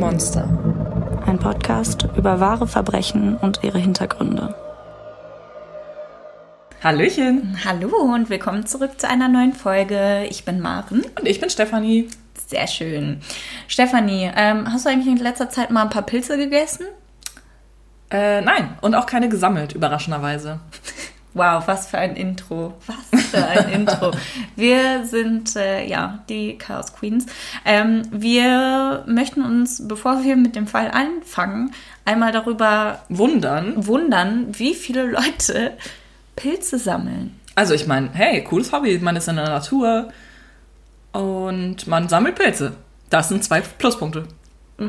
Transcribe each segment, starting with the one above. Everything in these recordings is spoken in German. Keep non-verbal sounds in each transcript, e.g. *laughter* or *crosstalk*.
Monster. Ein Podcast über wahre Verbrechen und ihre Hintergründe. Hallöchen. Hallo und willkommen zurück zu einer neuen Folge. Ich bin Maren. Und ich bin Stefanie. Sehr schön. Stefanie, ähm, hast du eigentlich in letzter Zeit mal ein paar Pilze gegessen? Äh, nein, und auch keine gesammelt, überraschenderweise. *laughs* Wow, was für ein Intro. Was für ein Intro. Wir sind, äh, ja, die Chaos Queens. Ähm, wir möchten uns, bevor wir mit dem Fall anfangen, einmal darüber wundern, wundern wie viele Leute Pilze sammeln. Also ich meine, hey, cooles Hobby. Man ist in der Natur und man sammelt Pilze. Das sind zwei Pluspunkte.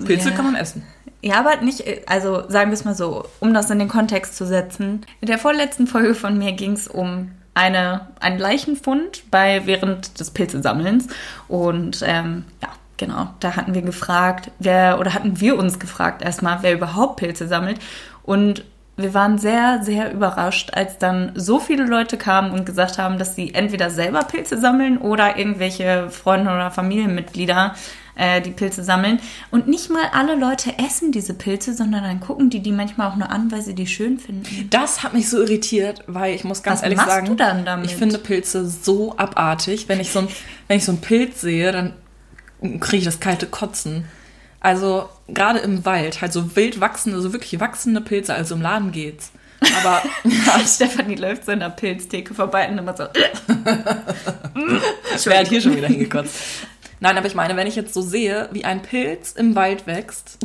Pilze ja. kann man essen. Ja, aber nicht, also sagen wir es mal so, um das in den Kontext zu setzen. In der vorletzten Folge von mir ging es um eine, einen Leichenfund bei während des Pilzesammelns. Und ähm, ja, genau, da hatten wir gefragt, wer, oder hatten wir uns gefragt erstmal, wer überhaupt Pilze sammelt. Und wir waren sehr, sehr überrascht, als dann so viele Leute kamen und gesagt haben, dass sie entweder selber Pilze sammeln oder irgendwelche Freunde oder Familienmitglieder äh, die Pilze sammeln. Und nicht mal alle Leute essen diese Pilze, sondern dann gucken die die manchmal auch nur an, weil sie die schön finden. Das hat mich so irritiert, weil ich muss ganz Was ehrlich machst sagen, du dann damit? ich finde Pilze so abartig. Wenn ich so ein, *laughs* wenn ich so einen Pilz sehe, dann kriege ich das kalte Kotzen. Also gerade im Wald, halt so wild wachsende, so wirklich wachsende Pilze, also im Laden geht's. Aber. *laughs* Stefanie läuft so in der Pilztheke vorbei und immer so. *laughs* ich werde hier schon wieder hingekotzt. Nein, aber ich meine, wenn ich jetzt so sehe, wie ein Pilz im Wald wächst,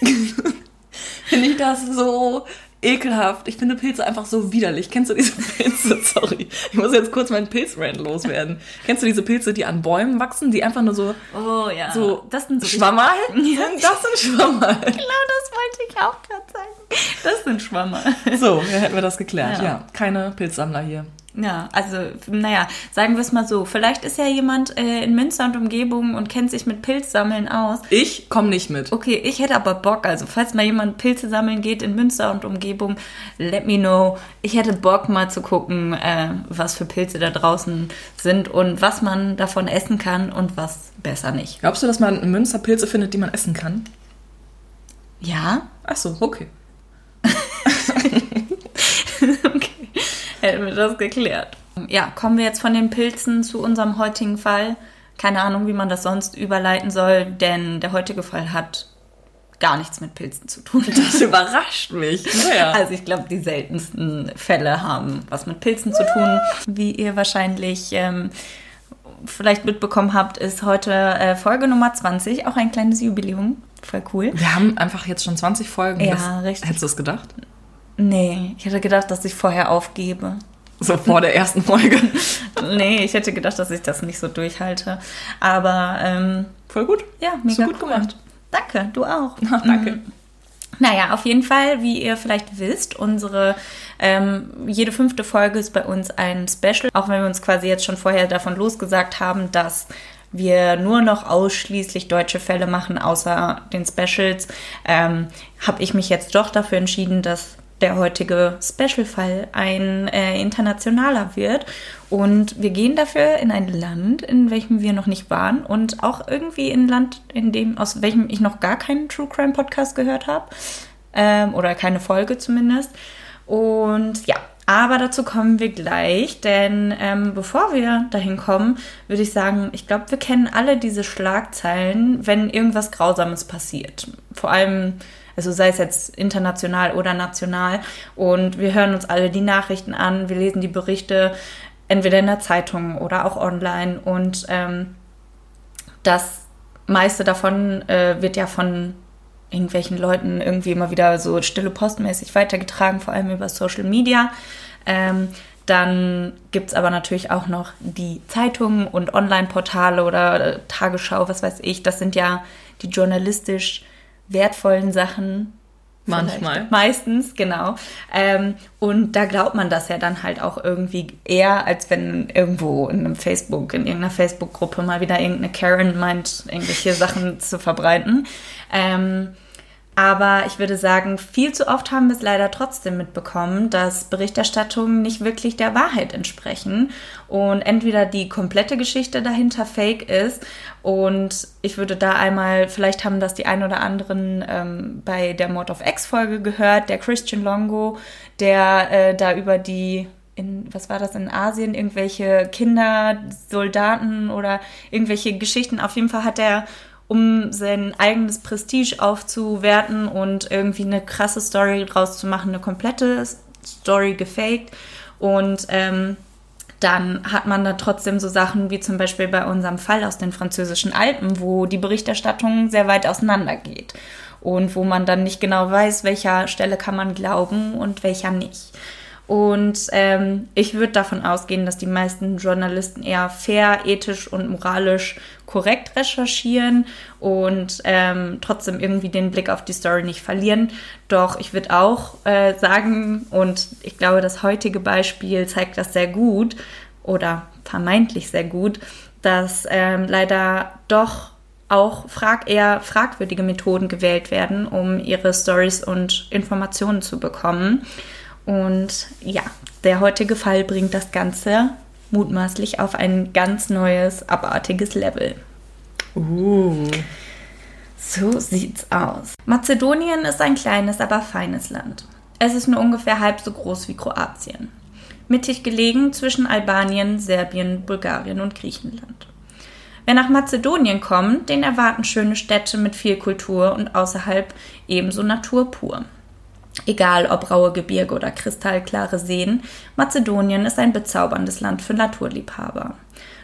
*laughs* finde ich das so ekelhaft. Ich finde Pilze einfach so widerlich. Kennst du diese Pilze? *laughs* Sorry. Ich muss jetzt kurz meinen Pilzrand loswerden. Kennst du diese Pilze, die an Bäumen wachsen, die einfach nur so, oh, ja. so, das sind so Schwammerl? *laughs* Ja. Das sind Schwammerl. Genau das wollte ich auch gerade sagen. Das sind Schwammerl. So, ja, hätten wir das geklärt. Ja, ja keine Pilzsammler hier. Ja, also, naja, sagen wir es mal so. Vielleicht ist ja jemand äh, in Münster und Umgebung und kennt sich mit Pilzsammeln aus. Ich komme nicht mit. Okay, ich hätte aber Bock. Also, falls mal jemand Pilze sammeln geht in Münster und Umgebung, let me know. Ich hätte Bock mal zu gucken, äh, was für Pilze da draußen sind und was man davon essen kann und was besser nicht. Glaubst du, dass man in Münster Pilze findet, die man essen kann? Ja. Ach so, okay. *laughs* *laughs* okay *laughs* hätten wir das geklärt. Ja, kommen wir jetzt von den Pilzen zu unserem heutigen Fall. Keine Ahnung, wie man das sonst überleiten soll, denn der heutige Fall hat gar nichts mit Pilzen zu tun. *laughs* Das überrascht mich. Naja. Also ich glaube, die seltensten Fälle haben was mit Pilzen zu tun. Wie ihr wahrscheinlich ähm, vielleicht mitbekommen habt, ist heute äh, Folge Nummer 20, auch ein kleines Jubiläum. Voll cool. Wir haben einfach jetzt schon 20 Folgen. Ja, das, richtig. Hättest du es gedacht? Nee, ich hätte gedacht, dass ich vorher aufgebe. So vor der ersten Folge? *laughs* nee, ich hätte gedacht, dass ich das nicht so durchhalte. Aber ähm, voll gut. Ja, mega gut cool. gemacht. Danke, du auch. *laughs* Ach, danke. Mhm. Naja, auf jeden Fall, wie ihr vielleicht wisst, unsere ähm, jede fünfte Folge ist bei uns ein Special, auch wenn wir uns quasi jetzt schon vorher davon losgesagt haben, dass wir nur noch ausschließlich deutsche Fälle machen, außer den Specials, ähm, habe ich mich jetzt doch dafür entschieden, dass der heutige Special-Fall ein äh, internationaler wird. Und wir gehen dafür in ein Land, in welchem wir noch nicht waren und auch irgendwie in ein Land, in dem, aus welchem ich noch gar keinen True Crime Podcast gehört habe. Ähm, oder keine Folge zumindest. Und ja, aber dazu kommen wir gleich, denn ähm, bevor wir dahin kommen, würde ich sagen, ich glaube, wir kennen alle diese Schlagzeilen, wenn irgendwas Grausames passiert. Vor allem also sei es jetzt international oder national. Und wir hören uns alle die Nachrichten an, wir lesen die Berichte entweder in der Zeitung oder auch online. Und ähm, das meiste davon äh, wird ja von irgendwelchen Leuten irgendwie immer wieder so stille postmäßig weitergetragen, vor allem über Social Media. Ähm, dann gibt es aber natürlich auch noch die Zeitungen und Online-Portale oder äh, Tagesschau, was weiß ich. Das sind ja die journalistisch wertvollen Sachen. Manchmal. Meistens, genau. Ähm, und da glaubt man das ja dann halt auch irgendwie eher, als wenn irgendwo in einem Facebook, in irgendeiner Facebook-Gruppe mal wieder irgendeine Karen meint, irgendwelche Sachen zu verbreiten. Ähm, Aber ich würde sagen, viel zu oft haben wir es leider trotzdem mitbekommen, dass Berichterstattungen nicht wirklich der Wahrheit entsprechen und entweder die komplette Geschichte dahinter fake ist. Und ich würde da einmal, vielleicht haben das die ein oder anderen ähm, bei der Mord of X-Folge gehört, der Christian Longo, der äh, da über die in, was war das, in Asien, irgendwelche Kinder, Soldaten oder irgendwelche Geschichten. Auf jeden Fall hat er um sein eigenes Prestige aufzuwerten und irgendwie eine krasse Story draus zu machen, eine komplette Story gefaked. Und ähm, dann hat man da trotzdem so Sachen wie zum Beispiel bei unserem Fall aus den französischen Alpen, wo die Berichterstattung sehr weit auseinander geht und wo man dann nicht genau weiß, welcher Stelle kann man glauben und welcher nicht. Und ähm, ich würde davon ausgehen, dass die meisten Journalisten eher fair, ethisch und moralisch korrekt recherchieren und ähm, trotzdem irgendwie den Blick auf die Story nicht verlieren. Doch ich würde auch äh, sagen, und ich glaube, das heutige Beispiel zeigt das sehr gut oder vermeintlich sehr gut, dass ähm, leider doch auch frag eher fragwürdige Methoden gewählt werden, um ihre Stories und Informationen zu bekommen. Und ja, der heutige Fall bringt das Ganze mutmaßlich auf ein ganz neues, abartiges Level. Uh. So sieht's aus. Mazedonien ist ein kleines, aber feines Land. Es ist nur ungefähr halb so groß wie Kroatien. Mittig gelegen zwischen Albanien, Serbien, Bulgarien und Griechenland. Wer nach Mazedonien kommt, den erwarten schöne Städte mit viel Kultur und außerhalb ebenso Natur pur. Egal ob raue Gebirge oder kristallklare Seen, Mazedonien ist ein bezauberndes Land für Naturliebhaber.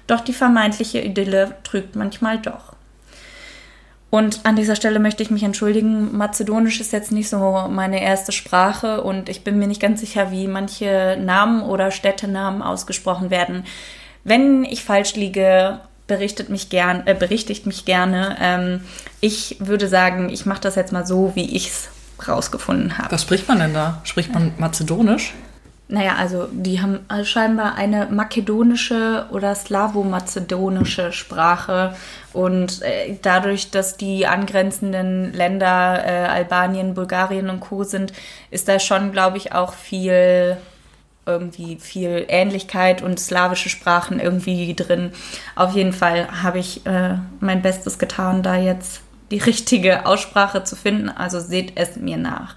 Doch die vermeintliche Idylle trügt manchmal doch. Und an dieser Stelle möchte ich mich entschuldigen. Mazedonisch ist jetzt nicht so meine erste Sprache und ich bin mir nicht ganz sicher, wie manche Namen oder Städtenamen ausgesprochen werden. Wenn ich falsch liege, berichtet mich gern, äh, berichtigt mich gerne. Ähm, ich würde sagen, ich mache das jetzt mal so, wie ich es rausgefunden habe. Was spricht man denn da? Spricht man Mazedonisch? Naja, also die haben scheinbar eine makedonische oder slavomazedonische Sprache und äh, dadurch, dass die angrenzenden Länder äh, Albanien, Bulgarien und Co. sind, ist da schon, glaube ich, auch viel irgendwie viel Ähnlichkeit und slawische Sprachen irgendwie drin. Auf jeden Fall habe ich äh, mein Bestes getan, da jetzt die richtige Aussprache zu finden, also seht es mir nach.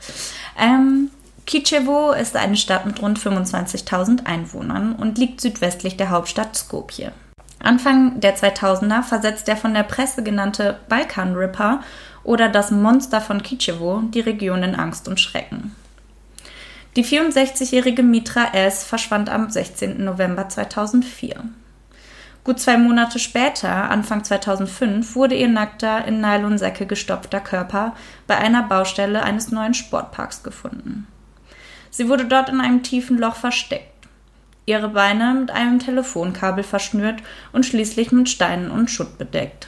Ähm, Kicevo ist eine Stadt mit rund 25.000 Einwohnern und liegt südwestlich der Hauptstadt Skopje. Anfang der 2000er versetzt der von der Presse genannte Balkan Ripper oder das Monster von Kicevo die Region in Angst und Schrecken. Die 64-jährige Mitra S. verschwand am 16. November 2004. Gut zwei Monate später, Anfang 2005, wurde ihr nackter, in Nylonsäcke gestopfter Körper bei einer Baustelle eines neuen Sportparks gefunden. Sie wurde dort in einem tiefen Loch versteckt, ihre Beine mit einem Telefonkabel verschnürt und schließlich mit Steinen und Schutt bedeckt.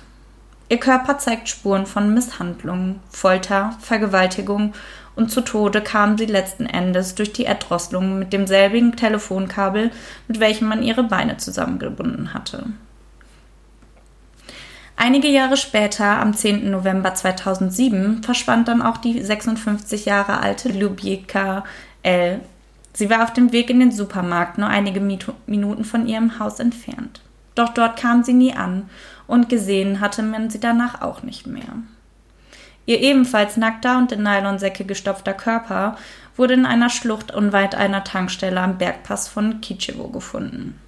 Ihr Körper zeigt Spuren von Misshandlungen, Folter, Vergewaltigung und zu Tode kam sie letzten Endes durch die Erdrosselung mit demselbigen Telefonkabel, mit welchem man ihre Beine zusammengebunden hatte. Einige Jahre später, am 10. November 2007, verschwand dann auch die 56 Jahre alte Ljubljka L. Sie war auf dem Weg in den Supermarkt, nur einige Minuten von ihrem Haus entfernt. Doch dort kam sie nie an und gesehen hatte man sie danach auch nicht mehr. Ihr ebenfalls nackter und in Nylonsäcke gestopfter Körper wurde in einer Schlucht unweit einer Tankstelle am Bergpass von Kicevo gefunden.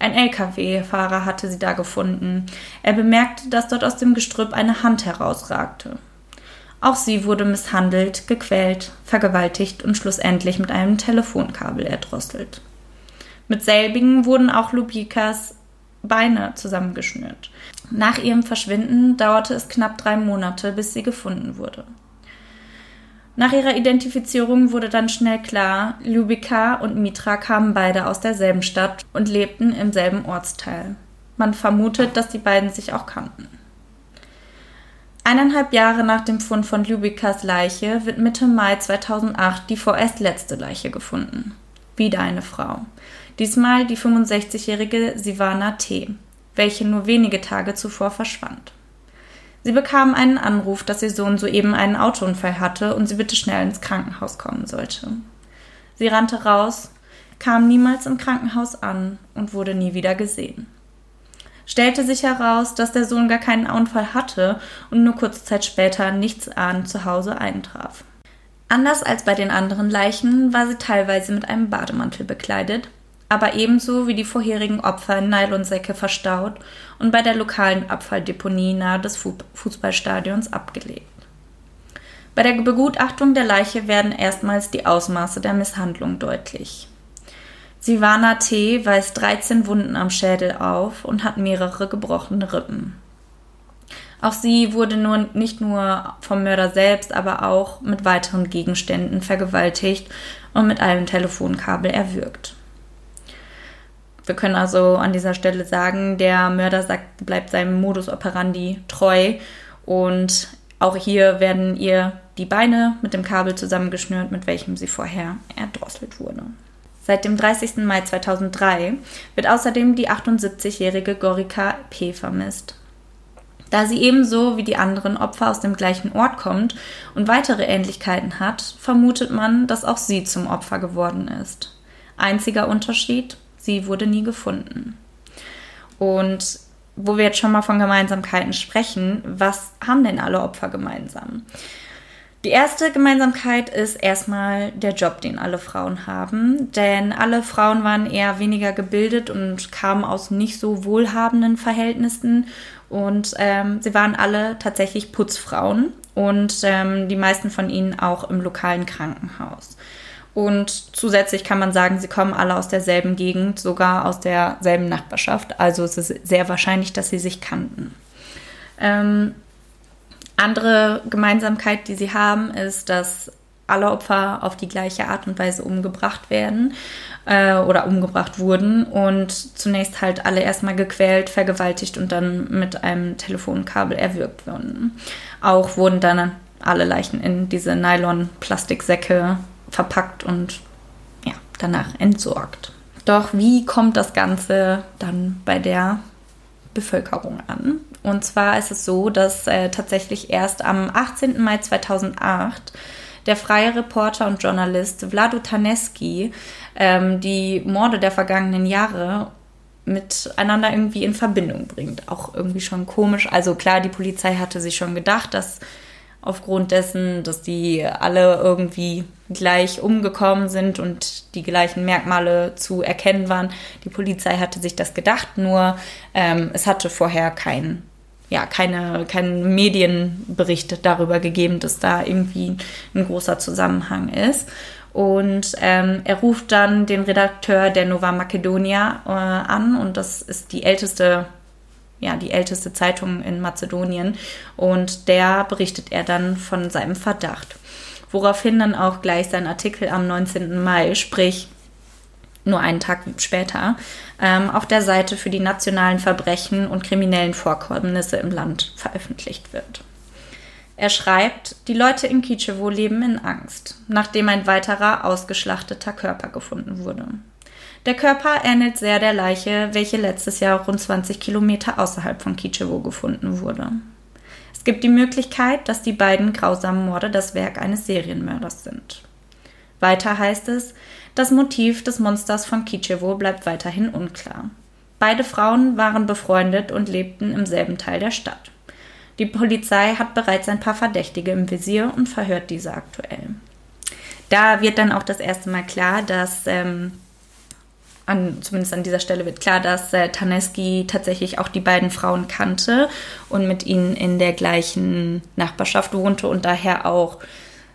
Ein LKW-Fahrer hatte sie da gefunden. Er bemerkte, dass dort aus dem Gestrüpp eine Hand herausragte. Auch sie wurde misshandelt, gequält, vergewaltigt und schlussendlich mit einem Telefonkabel erdrosselt. Mit selbigen wurden auch Lubikas Beine zusammengeschnürt. Nach ihrem Verschwinden dauerte es knapp drei Monate, bis sie gefunden wurde. Nach ihrer Identifizierung wurde dann schnell klar, Ljubika und Mitra kamen beide aus derselben Stadt und lebten im selben Ortsteil. Man vermutet, dass die beiden sich auch kannten. Eineinhalb Jahre nach dem Fund von Ljubikas Leiche wird Mitte Mai 2008 die vorerst letzte Leiche gefunden. Wieder eine Frau. Diesmal die 65-jährige Sivana T., welche nur wenige Tage zuvor verschwand. Sie bekam einen Anruf, dass ihr Sohn soeben einen Autounfall hatte und sie bitte schnell ins Krankenhaus kommen sollte. Sie rannte raus, kam niemals im Krankenhaus an und wurde nie wieder gesehen. Stellte sich heraus, dass der Sohn gar keinen Unfall hatte und nur kurze Zeit später nichts an zu Hause eintraf. Anders als bei den anderen Leichen war sie teilweise mit einem Bademantel bekleidet, aber ebenso wie die vorherigen Opfer in Nylonsäcke verstaut und bei der lokalen Abfalldeponie nahe des Fußballstadions abgelegt. Bei der Begutachtung der Leiche werden erstmals die Ausmaße der Misshandlung deutlich. Sivana T. weist 13 Wunden am Schädel auf und hat mehrere gebrochene Rippen. Auch sie wurde nur, nicht nur vom Mörder selbst, aber auch mit weiteren Gegenständen vergewaltigt und mit einem Telefonkabel erwürgt. Wir können also an dieser Stelle sagen, der Mörder sagt, bleibt seinem Modus operandi treu und auch hier werden ihr die Beine mit dem Kabel zusammengeschnürt, mit welchem sie vorher erdrosselt wurde. Seit dem 30. Mai 2003 wird außerdem die 78-jährige Gorika P. vermisst. Da sie ebenso wie die anderen Opfer aus dem gleichen Ort kommt und weitere Ähnlichkeiten hat, vermutet man, dass auch sie zum Opfer geworden ist. Einziger Unterschied, sie wurde nie gefunden. Und wo wir jetzt schon mal von Gemeinsamkeiten sprechen, was haben denn alle Opfer gemeinsam? Die erste Gemeinsamkeit ist erstmal der Job, den alle Frauen haben, denn alle Frauen waren eher weniger gebildet und kamen aus nicht so wohlhabenden Verhältnissen und ähm, sie waren alle tatsächlich Putzfrauen und ähm, die meisten von ihnen auch im lokalen Krankenhaus. Und zusätzlich kann man sagen, sie kommen alle aus derselben Gegend, sogar aus derselben Nachbarschaft. Also es ist sehr wahrscheinlich, dass sie sich kannten. Ähm, andere Gemeinsamkeit, die sie haben, ist, dass alle Opfer auf die gleiche Art und Weise umgebracht werden äh, oder umgebracht wurden und zunächst halt alle erstmal gequält, vergewaltigt und dann mit einem Telefonkabel erwürgt wurden. Auch wurden dann alle Leichen in diese Nylon-Plastiksäcke verpackt und ja, danach entsorgt. Doch wie kommt das Ganze dann bei der Bevölkerung an? Und zwar ist es so, dass äh, tatsächlich erst am 18. Mai 2008 der freie Reporter und Journalist Vlado Taneski ähm, die Morde der vergangenen Jahre miteinander irgendwie in Verbindung bringt. Auch irgendwie schon komisch. Also klar, die Polizei hatte sich schon gedacht, dass aufgrund dessen, dass die alle irgendwie gleich umgekommen sind und die gleichen Merkmale zu erkennen waren. Die Polizei hatte sich das gedacht, nur ähm, es hatte vorher kein, ja, keine, keinen Medienbericht darüber gegeben, dass da irgendwie ein großer Zusammenhang ist. Und ähm, er ruft dann den Redakteur der Nova Macedonia äh, an und das ist die älteste ja, die älteste Zeitung in Mazedonien. Und der berichtet er dann von seinem Verdacht. Woraufhin dann auch gleich sein Artikel am 19. Mai, sprich nur einen Tag später, ähm, auf der Seite für die nationalen Verbrechen und kriminellen Vorkommnisse im Land veröffentlicht wird. Er schreibt, die Leute in Kicewo leben in Angst, nachdem ein weiterer ausgeschlachteter Körper gefunden wurde. Der Körper ähnelt sehr der Leiche, welche letztes Jahr rund 20 Kilometer außerhalb von Kicewo gefunden wurde. Es gibt die Möglichkeit, dass die beiden grausamen Morde das Werk eines Serienmörders sind. Weiter heißt es, das Motiv des Monsters von Kicewo bleibt weiterhin unklar. Beide Frauen waren befreundet und lebten im selben Teil der Stadt. Die Polizei hat bereits ein paar Verdächtige im Visier und verhört diese aktuell. Da wird dann auch das erste Mal klar, dass ähm, an, zumindest an dieser Stelle wird klar, dass äh, Taneski tatsächlich auch die beiden Frauen kannte und mit ihnen in der gleichen Nachbarschaft wohnte und daher auch,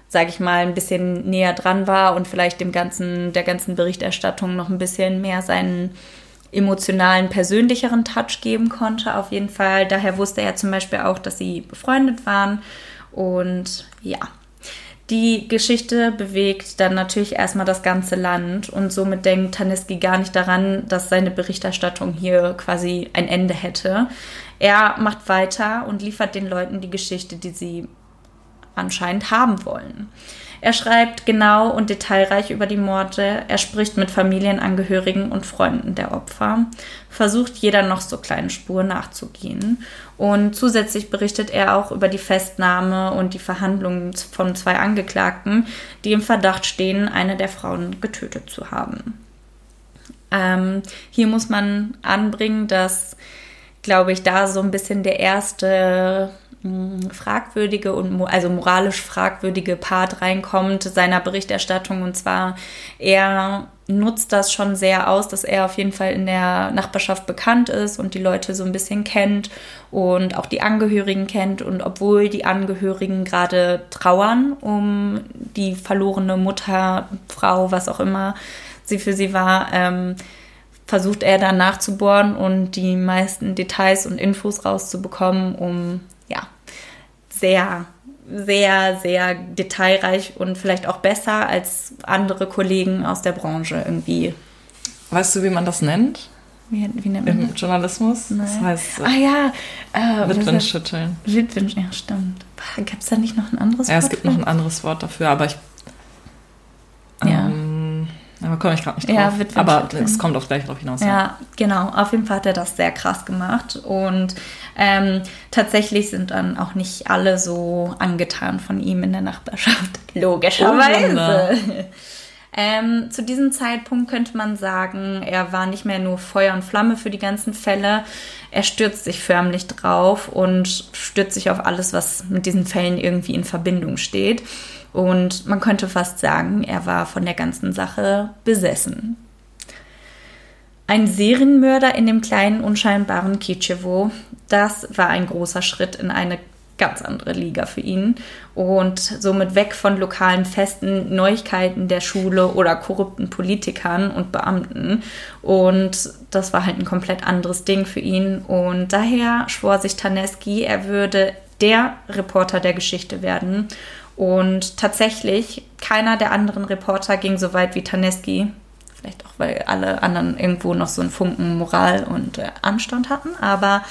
sage ich mal, ein bisschen näher dran war und vielleicht dem ganzen, der ganzen Berichterstattung noch ein bisschen mehr seinen emotionalen, persönlicheren Touch geben konnte. Auf jeden Fall. Daher wusste er zum Beispiel auch, dass sie befreundet waren. Und ja, die Geschichte bewegt dann natürlich erstmal das ganze Land und somit denkt Taneski gar nicht daran, dass seine Berichterstattung hier quasi ein Ende hätte. Er macht weiter und liefert den Leuten die Geschichte, die sie anscheinend haben wollen. Er schreibt genau und detailreich über die Morde. Er spricht mit Familienangehörigen und Freunden der Opfer, versucht jeder noch so kleinen Spur nachzugehen. Und zusätzlich berichtet er auch über die Festnahme und die Verhandlungen von zwei Angeklagten, die im Verdacht stehen, eine der Frauen getötet zu haben. Ähm, hier muss man anbringen, dass, glaube ich, da so ein bisschen der erste fragwürdige und also moralisch fragwürdige Part reinkommt seiner Berichterstattung. Und zwar er nutzt das schon sehr aus, dass er auf jeden Fall in der Nachbarschaft bekannt ist und die Leute so ein bisschen kennt und auch die Angehörigen kennt. Und obwohl die Angehörigen gerade trauern um die verlorene Mutter, Frau, was auch immer sie für sie war, ähm, versucht er dann nachzubohren und die meisten Details und Infos rauszubekommen, um ja sehr, sehr, sehr detailreich und vielleicht auch besser als andere Kollegen aus der Branche irgendwie. Weißt du, wie man das nennt? Wie, wie nennt man Im das? Journalismus? Nein. Das heißt. Ah ja. Äh, Witwenschütteln. Witwen, ja, stimmt. Gibt es da nicht noch ein anderes Wort? Ja, es gibt für? noch ein anderes Wort dafür, aber ich. Ja. Ähm, aber komme ich gerade nicht drauf. Ja, wird Aber es kommt auch gleich drauf hinaus. Ja, ja, genau. Auf jeden Fall hat er das sehr krass gemacht. Und ähm, tatsächlich sind dann auch nicht alle so angetan von ihm in der Nachbarschaft. *laughs* Logischerweise. Oh, ähm, zu diesem Zeitpunkt könnte man sagen, er war nicht mehr nur Feuer und Flamme für die ganzen Fälle. Er stürzt sich förmlich drauf und stürzt sich auf alles, was mit diesen Fällen irgendwie in Verbindung steht. Und man könnte fast sagen, er war von der ganzen Sache besessen. Ein Serienmörder in dem kleinen, unscheinbaren Kitschewo, das war ein großer Schritt in eine ganz andere Liga für ihn und somit weg von lokalen Festen, Neuigkeiten der Schule oder korrupten Politikern und Beamten. Und das war halt ein komplett anderes Ding für ihn. Und daher schwor sich Taneski, er würde der Reporter der Geschichte werden und tatsächlich, keiner der anderen Reporter ging so weit wie Taneski. Vielleicht auch, weil alle anderen irgendwo noch so einen Funken Moral und äh, Anstand hatten. Aber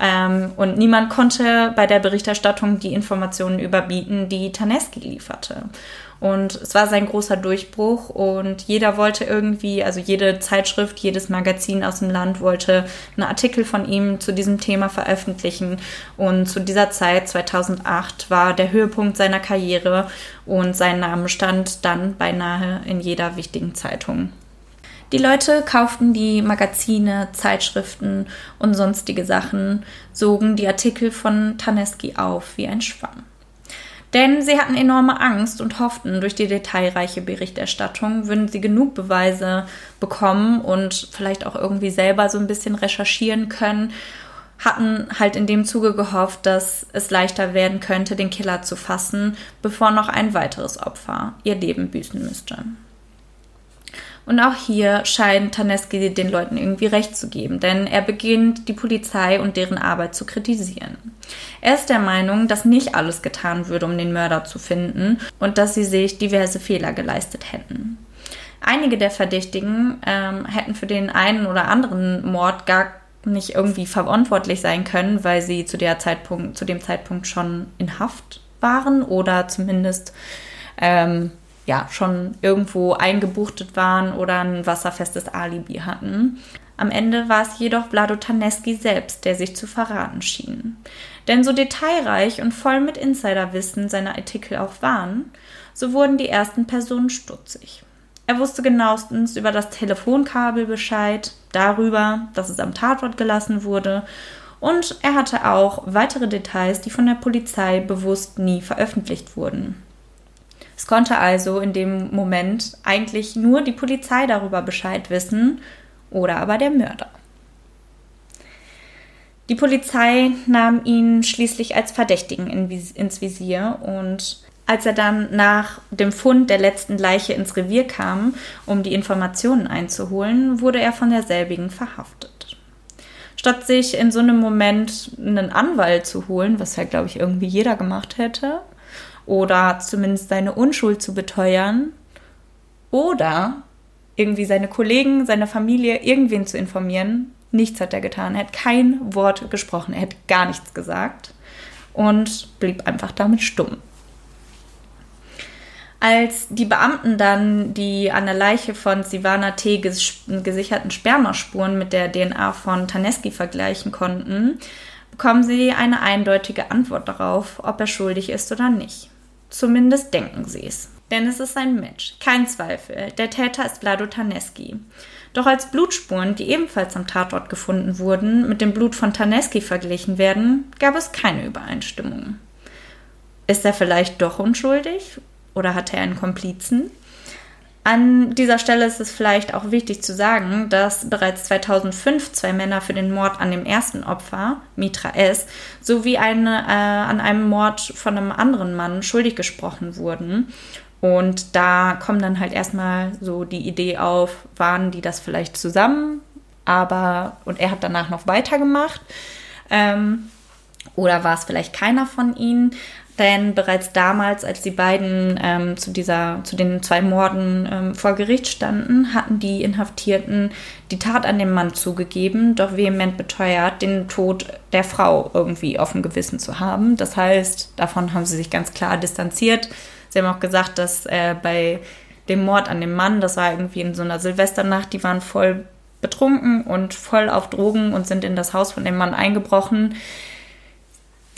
ähm, und niemand konnte bei der Berichterstattung die Informationen überbieten, die Taneski lieferte. Und es war sein großer Durchbruch und jeder wollte irgendwie, also jede Zeitschrift, jedes Magazin aus dem Land wollte einen Artikel von ihm zu diesem Thema veröffentlichen. Und zu dieser Zeit, 2008, war der Höhepunkt seiner Karriere und sein Name stand dann beinahe in jeder wichtigen Zeitung. Die Leute kauften die Magazine, Zeitschriften und sonstige Sachen, sogen die Artikel von Taneski auf wie ein Schwamm. Denn sie hatten enorme Angst und hofften, durch die detailreiche Berichterstattung würden sie genug Beweise bekommen und vielleicht auch irgendwie selber so ein bisschen recherchieren können, hatten halt in dem Zuge gehofft, dass es leichter werden könnte, den Killer zu fassen, bevor noch ein weiteres Opfer ihr Leben büßen müsste. Und auch hier scheint Taneski den Leuten irgendwie recht zu geben, denn er beginnt die Polizei und deren Arbeit zu kritisieren. Er ist der Meinung, dass nicht alles getan würde, um den Mörder zu finden und dass sie sich diverse Fehler geleistet hätten. Einige der Verdächtigen ähm, hätten für den einen oder anderen Mord gar nicht irgendwie verantwortlich sein können, weil sie zu, der Zeitpunkt, zu dem Zeitpunkt schon in Haft waren oder zumindest ähm, ja, schon irgendwo eingebuchtet waren oder ein wasserfestes Alibi hatten. Am Ende war es jedoch Vlado Taneski selbst, der sich zu verraten schien. Denn so detailreich und voll mit Insiderwissen seine Artikel auch waren, so wurden die ersten Personen stutzig. Er wusste genauestens über das Telefonkabel Bescheid, darüber, dass es am Tatort gelassen wurde und er hatte auch weitere Details, die von der Polizei bewusst nie veröffentlicht wurden. Es konnte also in dem Moment eigentlich nur die Polizei darüber Bescheid wissen oder aber der Mörder. Die Polizei nahm ihn schließlich als Verdächtigen ins Visier und als er dann nach dem Fund der letzten Leiche ins Revier kam, um die Informationen einzuholen, wurde er von derselbigen verhaftet. Statt sich in so einem Moment einen Anwalt zu holen, was ja, glaube ich, irgendwie jeder gemacht hätte, oder zumindest seine Unschuld zu beteuern oder irgendwie seine Kollegen, seine Familie, irgendwen zu informieren. Nichts hat er getan. Er hat kein Wort gesprochen. Er hat gar nichts gesagt und blieb einfach damit stumm. Als die Beamten dann die an der Leiche von Sivana T. gesicherten Spermaspuren mit der DNA von Taneski vergleichen konnten, bekommen sie eine eindeutige Antwort darauf, ob er schuldig ist oder nicht. Zumindest denken sie es. Denn es ist ein Mensch, kein Zweifel. Der Täter ist Vlado Taneski. Doch als Blutspuren, die ebenfalls am Tatort gefunden wurden, mit dem Blut von Taneski verglichen werden, gab es keine Übereinstimmung. Ist er vielleicht doch unschuldig oder hatte er einen Komplizen? An dieser Stelle ist es vielleicht auch wichtig zu sagen, dass bereits 2005 zwei Männer für den Mord an dem ersten Opfer, Mitra S., sowie eine, äh, an einem Mord von einem anderen Mann schuldig gesprochen wurden. Und da kommt dann halt erstmal so die Idee auf, waren die das vielleicht zusammen, aber und er hat danach noch weitergemacht. Ähm, oder war es vielleicht keiner von ihnen? Denn bereits damals, als die beiden ähm, zu, dieser, zu den zwei Morden ähm, vor Gericht standen, hatten die Inhaftierten die Tat an dem Mann zugegeben, doch vehement beteuert, den Tod der Frau irgendwie auf dem Gewissen zu haben. Das heißt, davon haben sie sich ganz klar distanziert. Sie haben auch gesagt, dass äh, bei dem Mord an dem Mann, das war irgendwie in so einer Silvesternacht, die waren voll betrunken und voll auf Drogen und sind in das Haus von dem Mann eingebrochen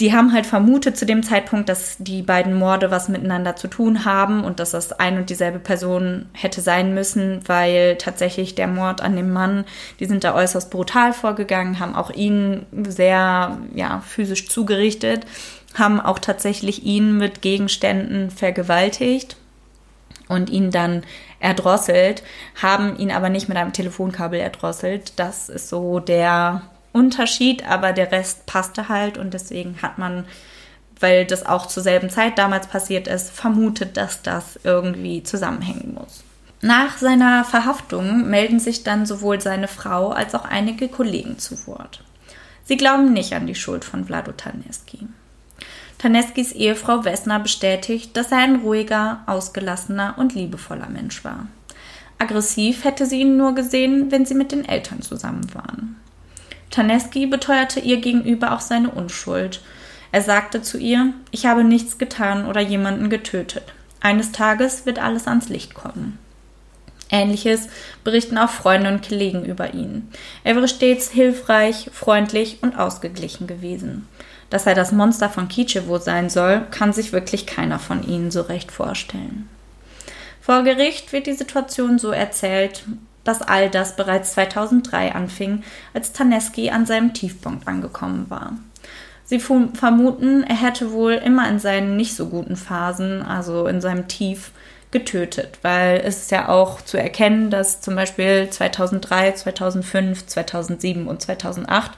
die haben halt vermutet zu dem Zeitpunkt, dass die beiden Morde was miteinander zu tun haben und dass das ein und dieselbe Person hätte sein müssen, weil tatsächlich der Mord an dem Mann, die sind da äußerst brutal vorgegangen, haben auch ihn sehr ja, physisch zugerichtet, haben auch tatsächlich ihn mit Gegenständen vergewaltigt und ihn dann erdrosselt, haben ihn aber nicht mit einem Telefonkabel erdrosselt. Das ist so der Unterschied, aber der Rest passte halt und deswegen hat man, weil das auch zur selben Zeit damals passiert ist, vermutet, dass das irgendwie zusammenhängen muss. Nach seiner Verhaftung melden sich dann sowohl seine Frau als auch einige Kollegen zu Wort. Sie glauben nicht an die Schuld von Vlado Taneski. Taneskis Ehefrau Wessner bestätigt, dass er ein ruhiger, ausgelassener und liebevoller Mensch war. Aggressiv hätte sie ihn nur gesehen, wenn sie mit den Eltern zusammen waren. Taneski beteuerte ihr gegenüber auch seine Unschuld. Er sagte zu ihr, ich habe nichts getan oder jemanden getötet. Eines Tages wird alles ans Licht kommen. Ähnliches berichten auch Freunde und Kollegen über ihn. Er wäre stets hilfreich, freundlich und ausgeglichen gewesen. Dass er das Monster von Kichewo sein soll, kann sich wirklich keiner von ihnen so recht vorstellen. Vor Gericht wird die Situation so erzählt, dass all das bereits 2003 anfing, als Taneski an seinem Tiefpunkt angekommen war. Sie vermuten, er hätte wohl immer in seinen nicht so guten Phasen, also in seinem Tief, getötet, weil es ist ja auch zu erkennen, dass zum Beispiel 2003, 2005, 2007 und 2008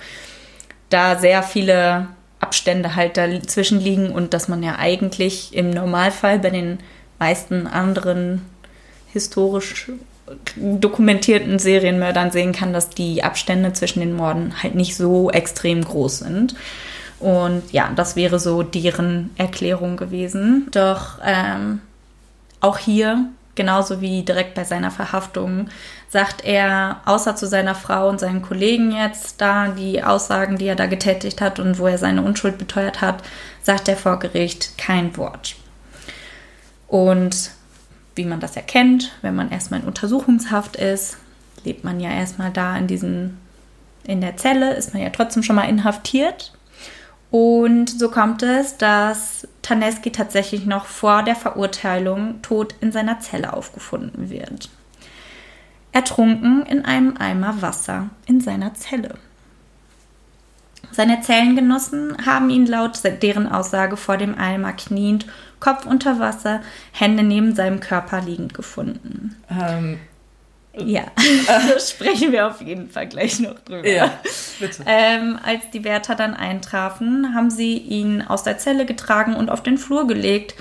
da sehr viele Abstände halt dazwischen liegen und dass man ja eigentlich im Normalfall bei den meisten anderen historisch dokumentierten Serienmördern sehen kann, dass die Abstände zwischen den Morden halt nicht so extrem groß sind. Und ja, das wäre so deren Erklärung gewesen. Doch ähm, auch hier, genauso wie direkt bei seiner Verhaftung, sagt er, außer zu seiner Frau und seinen Kollegen jetzt da, die Aussagen, die er da getätigt hat und wo er seine Unschuld beteuert hat, sagt er vor Gericht kein Wort. Und wie man das erkennt, wenn man erstmal in Untersuchungshaft ist, lebt man ja erstmal da in diesen, in der Zelle, ist man ja trotzdem schon mal inhaftiert. Und so kommt es, dass Taneski tatsächlich noch vor der Verurteilung tot in seiner Zelle aufgefunden wird. Ertrunken in einem Eimer Wasser in seiner Zelle. Seine Zellengenossen haben ihn laut deren Aussage vor dem Eimer kniend Kopf unter Wasser, Hände neben seinem Körper liegend gefunden. Ähm, ja, äh, *laughs* sprechen wir auf jeden Fall gleich noch drüber. Ja, bitte. Ähm, als die Wärter dann eintrafen, haben sie ihn aus der Zelle getragen und auf den Flur gelegt.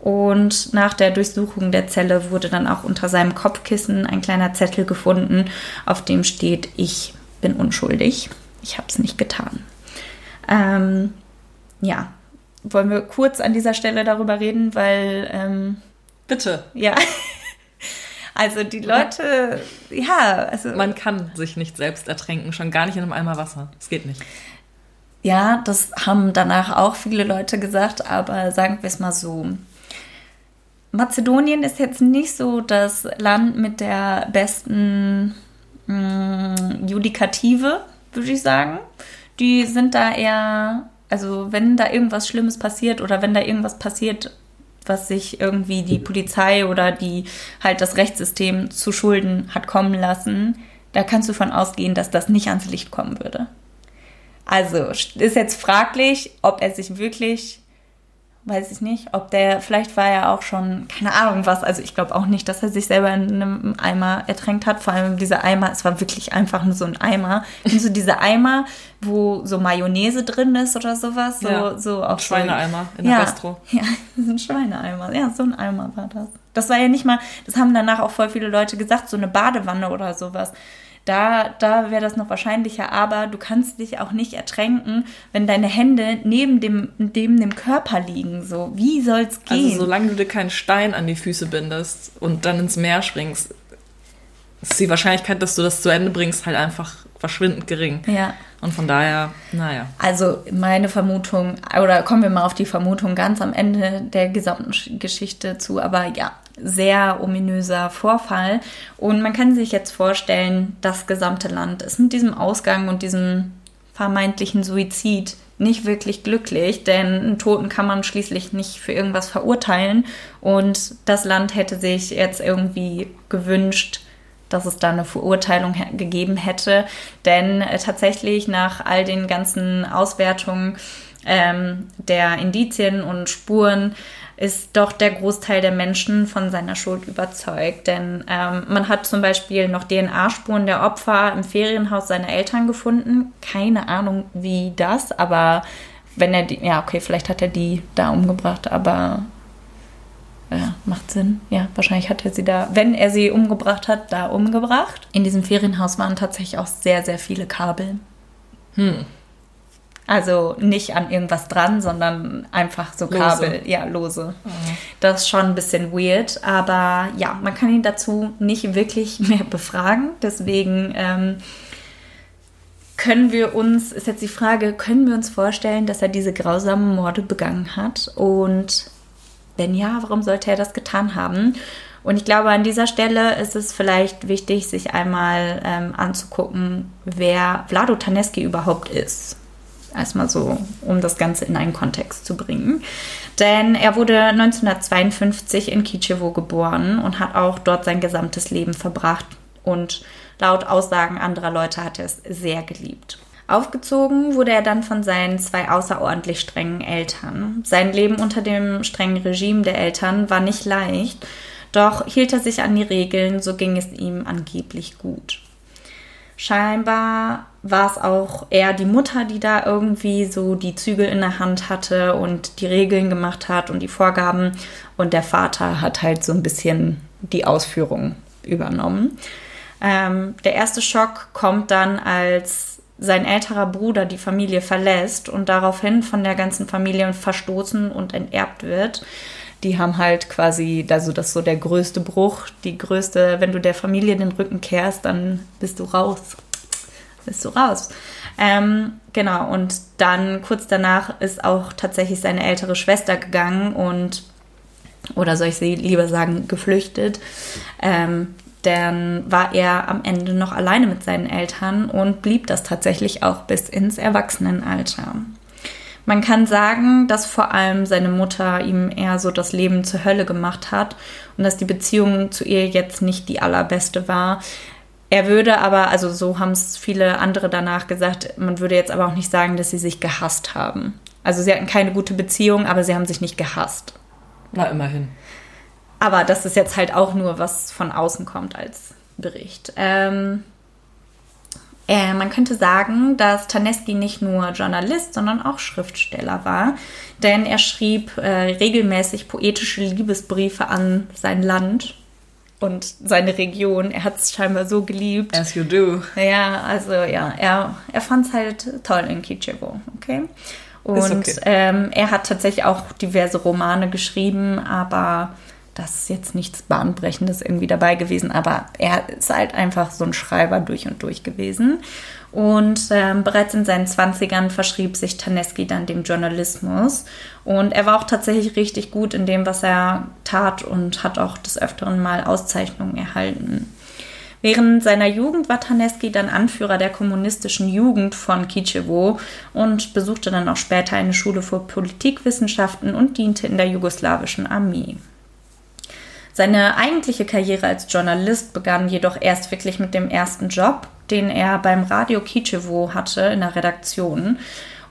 Und nach der Durchsuchung der Zelle wurde dann auch unter seinem Kopfkissen ein kleiner Zettel gefunden, auf dem steht, ich bin unschuldig. Ich habe es nicht getan. Ähm, ja, wollen wir kurz an dieser Stelle darüber reden, weil. Ähm, Bitte. Ja. *laughs* Also die Leute, ja, also. Man kann sich nicht selbst ertränken, schon gar nicht in einem Eimer Wasser. Es geht nicht. Ja, das haben danach auch viele Leute gesagt, aber sagen wir es mal so. Mazedonien ist jetzt nicht so das Land mit der besten mh, mm, Judikative, würde ich sagen. Die sind da eher, also wenn da irgendwas Schlimmes passiert oder wenn da irgendwas passiert, was sich irgendwie die Polizei oder die halt das Rechtssystem zu Schulden hat kommen lassen, da kannst du von ausgehen, dass das nicht ans Licht kommen würde. Also ist jetzt fraglich, ob er sich wirklich weiß ich nicht, ob der, vielleicht war er auch schon, keine Ahnung was, also ich glaube auch nicht, dass er sich selber in einem Eimer ertränkt hat, vor allem dieser Eimer, es war wirklich einfach nur so ein Eimer. *laughs* Kennst du diese Eimer, wo so Mayonnaise drin ist oder sowas? So, ja, so auch Schweineeimer so, in der ja, Gastro. *laughs* Ja, ein Schweineeimer, ja, so ein Eimer war das. Das war ja nicht mal, das haben danach auch voll viele Leute gesagt, so eine Badewanne oder sowas. Da, da wäre das noch wahrscheinlicher, aber du kannst dich auch nicht ertränken, wenn deine Hände neben dem, neben dem Körper liegen. So, wie soll's also gehen? Also solange du dir keinen Stein an die Füße bindest und dann ins Meer springst, ist die Wahrscheinlichkeit, dass du das zu Ende bringst, halt einfach verschwindend gering. Ja. Und von daher, naja. Also meine Vermutung, oder kommen wir mal auf die Vermutung ganz am Ende der gesamten Geschichte zu, aber ja, sehr ominöser Vorfall. Und man kann sich jetzt vorstellen, das gesamte Land ist mit diesem Ausgang und diesem vermeintlichen Suizid nicht wirklich glücklich, denn einen Toten kann man schließlich nicht für irgendwas verurteilen. Und das Land hätte sich jetzt irgendwie gewünscht, dass es da eine Verurteilung gegeben hätte. Denn äh, tatsächlich nach all den ganzen Auswertungen ähm, der Indizien und Spuren ist doch der Großteil der Menschen von seiner Schuld überzeugt. Denn ähm, man hat zum Beispiel noch DNA-Spuren der Opfer im Ferienhaus seiner Eltern gefunden. Keine Ahnung, wie das, aber wenn er die, ja, okay, vielleicht hat er die da umgebracht, aber ja, macht Sinn. Ja, wahrscheinlich hat er sie da, wenn er sie umgebracht hat, da umgebracht. In diesem Ferienhaus waren tatsächlich auch sehr, sehr viele Kabel. Hm. Also nicht an irgendwas dran, sondern einfach so Kabel, lose. ja, lose. Mhm. Das ist schon ein bisschen weird, aber ja, man kann ihn dazu nicht wirklich *laughs* mehr befragen. Deswegen ähm, können wir uns, ist jetzt die Frage, können wir uns vorstellen, dass er diese grausamen Morde begangen hat? Und wenn ja, warum sollte er das getan haben? Und ich glaube, an dieser Stelle ist es vielleicht wichtig, sich einmal ähm, anzugucken, wer Vlado Taneski überhaupt ist. Erstmal so, um das Ganze in einen Kontext zu bringen. Denn er wurde 1952 in Kitschewo geboren und hat auch dort sein gesamtes Leben verbracht. Und laut Aussagen anderer Leute hat er es sehr geliebt. Aufgezogen wurde er dann von seinen zwei außerordentlich strengen Eltern. Sein Leben unter dem strengen Regime der Eltern war nicht leicht, doch hielt er sich an die Regeln, so ging es ihm angeblich gut. Scheinbar war es auch eher die Mutter, die da irgendwie so die Zügel in der Hand hatte und die Regeln gemacht hat und die Vorgaben. Und der Vater hat halt so ein bisschen die Ausführung übernommen. Ähm, der erste Schock kommt dann, als sein älterer Bruder die Familie verlässt und daraufhin von der ganzen Familie verstoßen und enterbt wird die haben halt quasi, also das ist so der größte Bruch, die größte, wenn du der Familie den Rücken kehrst, dann bist du raus. Bist du raus. Ähm, genau, und dann kurz danach ist auch tatsächlich seine ältere Schwester gegangen und, oder soll ich sie lieber sagen, geflüchtet. Ähm, dann war er am Ende noch alleine mit seinen Eltern und blieb das tatsächlich auch bis ins Erwachsenenalter. Man kann sagen, dass vor allem seine Mutter ihm eher so das Leben zur Hölle gemacht hat und dass die Beziehung zu ihr jetzt nicht die allerbeste war. Er würde aber, also so haben es viele andere danach gesagt, man würde jetzt aber auch nicht sagen, dass sie sich gehasst haben. Also sie hatten keine gute Beziehung, aber sie haben sich nicht gehasst. Na, immerhin. Aber das ist jetzt halt auch nur, was von außen kommt als Bericht. Ähm, äh, man könnte sagen, dass Taneski nicht nur Journalist, sondern auch Schriftsteller war, denn er schrieb äh, regelmäßig poetische Liebesbriefe an sein Land und seine Region. Er hat es scheinbar so geliebt. As you do. Ja, also ja, er, er fand es halt toll in Kichevo, okay? Und okay. Ähm, er hat tatsächlich auch diverse Romane geschrieben, aber das ist jetzt nichts Bahnbrechendes irgendwie dabei gewesen, aber er ist halt einfach so ein Schreiber durch und durch gewesen. Und ähm, bereits in seinen 20ern verschrieb sich Taneski dann dem Journalismus. Und er war auch tatsächlich richtig gut in dem, was er tat und hat auch des Öfteren mal Auszeichnungen erhalten. Während seiner Jugend war Taneski dann Anführer der kommunistischen Jugend von Kicewo und besuchte dann auch später eine Schule für Politikwissenschaften und diente in der jugoslawischen Armee. Seine eigentliche Karriere als Journalist begann jedoch erst wirklich mit dem ersten Job, den er beim Radio Kicewo hatte in der Redaktion.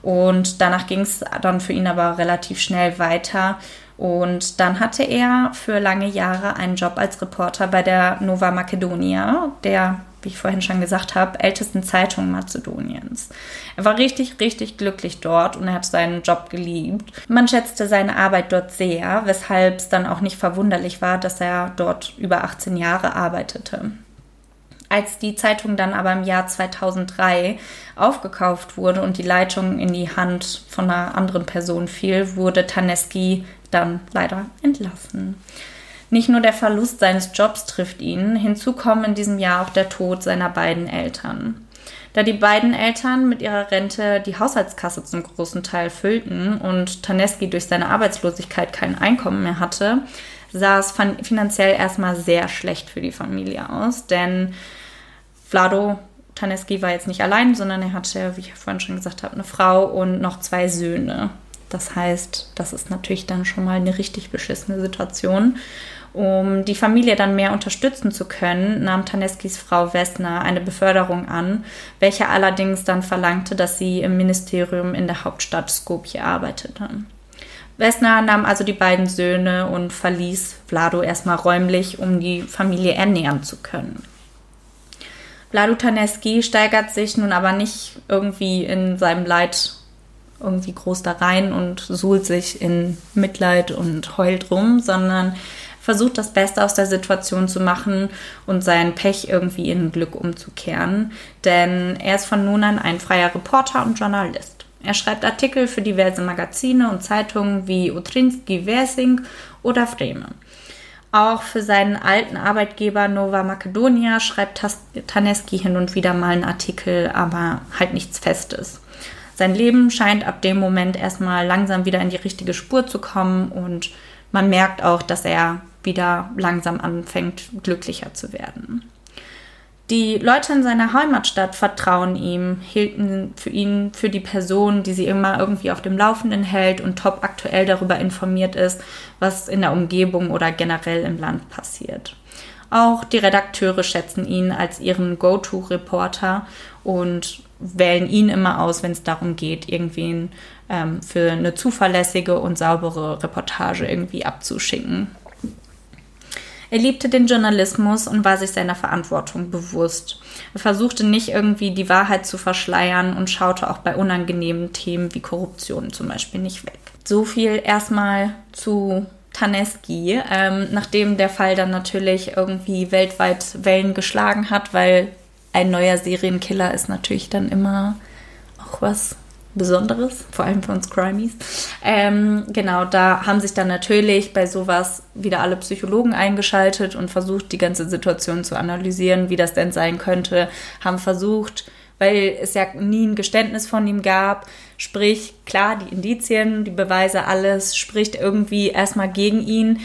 Und danach ging es dann für ihn aber relativ schnell weiter. Und dann hatte er für lange Jahre einen Job als Reporter bei der Nova Macedonia, der, wie ich vorhin schon gesagt habe, ältesten Zeitung Mazedoniens. Er war richtig, richtig glücklich dort und er hat seinen Job geliebt. Man schätzte seine Arbeit dort sehr, weshalb es dann auch nicht verwunderlich war, dass er dort über 18 Jahre arbeitete. Als die Zeitung dann aber im Jahr 2003 aufgekauft wurde und die Leitung in die Hand von einer anderen Person fiel, wurde Taneski dann leider entlassen. Nicht nur der Verlust seines Jobs trifft ihn, hinzu kommen in diesem Jahr auch der Tod seiner beiden Eltern. Da die beiden Eltern mit ihrer Rente die Haushaltskasse zum großen Teil füllten und Taneski durch seine Arbeitslosigkeit kein Einkommen mehr hatte, sah es finanziell erstmal sehr schlecht für die Familie aus, denn Vlado Taneski war jetzt nicht allein, sondern er hatte, wie ich vorhin schon gesagt habe, eine Frau und noch zwei Söhne. Das heißt, das ist natürlich dann schon mal eine richtig beschissene Situation. Um die Familie dann mehr unterstützen zu können, nahm Taneskis Frau Wessner eine Beförderung an, welche allerdings dann verlangte, dass sie im Ministerium in der Hauptstadt Skopje arbeitete. Wessner nahm also die beiden Söhne und verließ Vlado erstmal räumlich, um die Familie ernähren zu können. Vlado Taneski steigert sich nun aber nicht irgendwie in seinem Leid irgendwie groß da rein und suhlt sich in Mitleid und heult rum, sondern versucht das Beste aus der Situation zu machen und sein Pech irgendwie in Glück umzukehren. Denn er ist von nun an ein freier Reporter und Journalist. Er schreibt Artikel für diverse Magazine und Zeitungen wie Utrinski Versing oder Vreme. Auch für seinen alten Arbeitgeber Nova Macedonia schreibt Taneski hin und wieder mal einen Artikel, aber halt nichts Festes. Sein Leben scheint ab dem Moment erstmal langsam wieder in die richtige Spur zu kommen und man merkt auch, dass er wieder langsam anfängt, glücklicher zu werden. Die Leute in seiner Heimatstadt vertrauen ihm, hielten für ihn für die Person, die sie immer irgendwie auf dem Laufenden hält und top aktuell darüber informiert ist, was in der Umgebung oder generell im Land passiert. Auch die Redakteure schätzen ihn als ihren Go-To-Reporter und wählen ihn immer aus, wenn es darum geht, irgendwie ähm, für eine zuverlässige und saubere Reportage irgendwie abzuschicken. Er liebte den Journalismus und war sich seiner Verantwortung bewusst. Er versuchte nicht irgendwie die Wahrheit zu verschleiern und schaute auch bei unangenehmen Themen wie Korruption zum Beispiel nicht weg. So viel erstmal zu Taneski, ähm, nachdem der Fall dann natürlich irgendwie weltweit Wellen geschlagen hat, weil ein neuer Serienkiller ist natürlich dann immer auch was Besonderes, vor allem für uns Crimies. Ähm, genau, da haben sich dann natürlich bei sowas wieder alle Psychologen eingeschaltet und versucht, die ganze Situation zu analysieren, wie das denn sein könnte. Haben versucht, weil es ja nie ein Geständnis von ihm gab, sprich, klar, die Indizien, die Beweise, alles spricht irgendwie erstmal gegen ihn.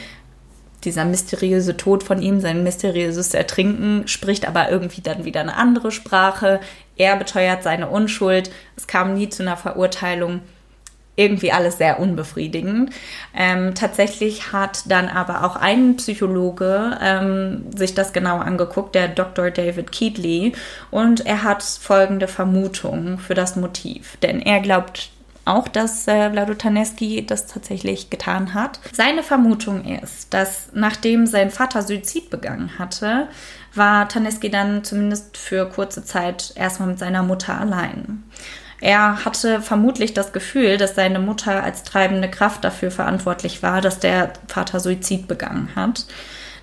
Dieser mysteriöse Tod von ihm, sein mysteriöses Ertrinken, spricht aber irgendwie dann wieder eine andere Sprache. Er beteuert seine Unschuld. Es kam nie zu einer Verurteilung. Irgendwie alles sehr unbefriedigend. Ähm, tatsächlich hat dann aber auch ein Psychologe ähm, sich das genau angeguckt, der Dr. David Keatley, und er hat folgende Vermutung für das Motiv. Denn er glaubt auch, dass äh, Vlado Taneski das tatsächlich getan hat. Seine Vermutung ist, dass nachdem sein Vater Suizid begangen hatte, war Taneski dann zumindest für kurze Zeit erstmal mit seiner Mutter allein. Er hatte vermutlich das Gefühl, dass seine Mutter als treibende Kraft dafür verantwortlich war, dass der Vater Suizid begangen hat.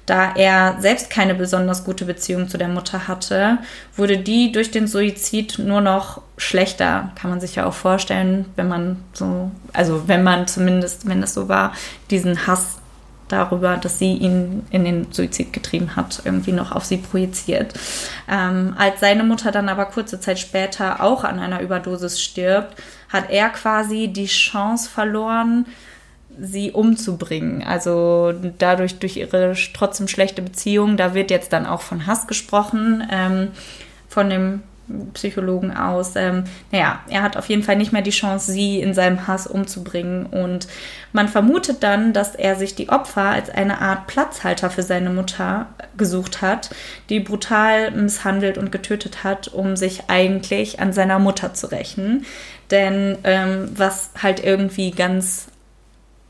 Da er selbst keine besonders gute Beziehung zu der Mutter hatte, wurde die durch den Suizid nur noch schlechter. Kann man sich ja auch vorstellen, wenn man so, also wenn man zumindest, wenn es so war, diesen Hass darüber, dass sie ihn in den Suizid getrieben hat, irgendwie noch auf sie projiziert. Ähm, als seine Mutter dann aber kurze Zeit später auch an einer Überdosis stirbt, hat er quasi die Chance verloren, sie umzubringen. Also dadurch durch ihre trotzdem schlechte Beziehung, da wird jetzt dann auch von Hass gesprochen, ähm, von dem Psychologen aus. Ähm, naja, er hat auf jeden Fall nicht mehr die Chance, sie in seinem Hass umzubringen. Und man vermutet dann, dass er sich die Opfer als eine Art Platzhalter für seine Mutter gesucht hat, die brutal misshandelt und getötet hat, um sich eigentlich an seiner Mutter zu rächen. Denn ähm, was halt irgendwie ganz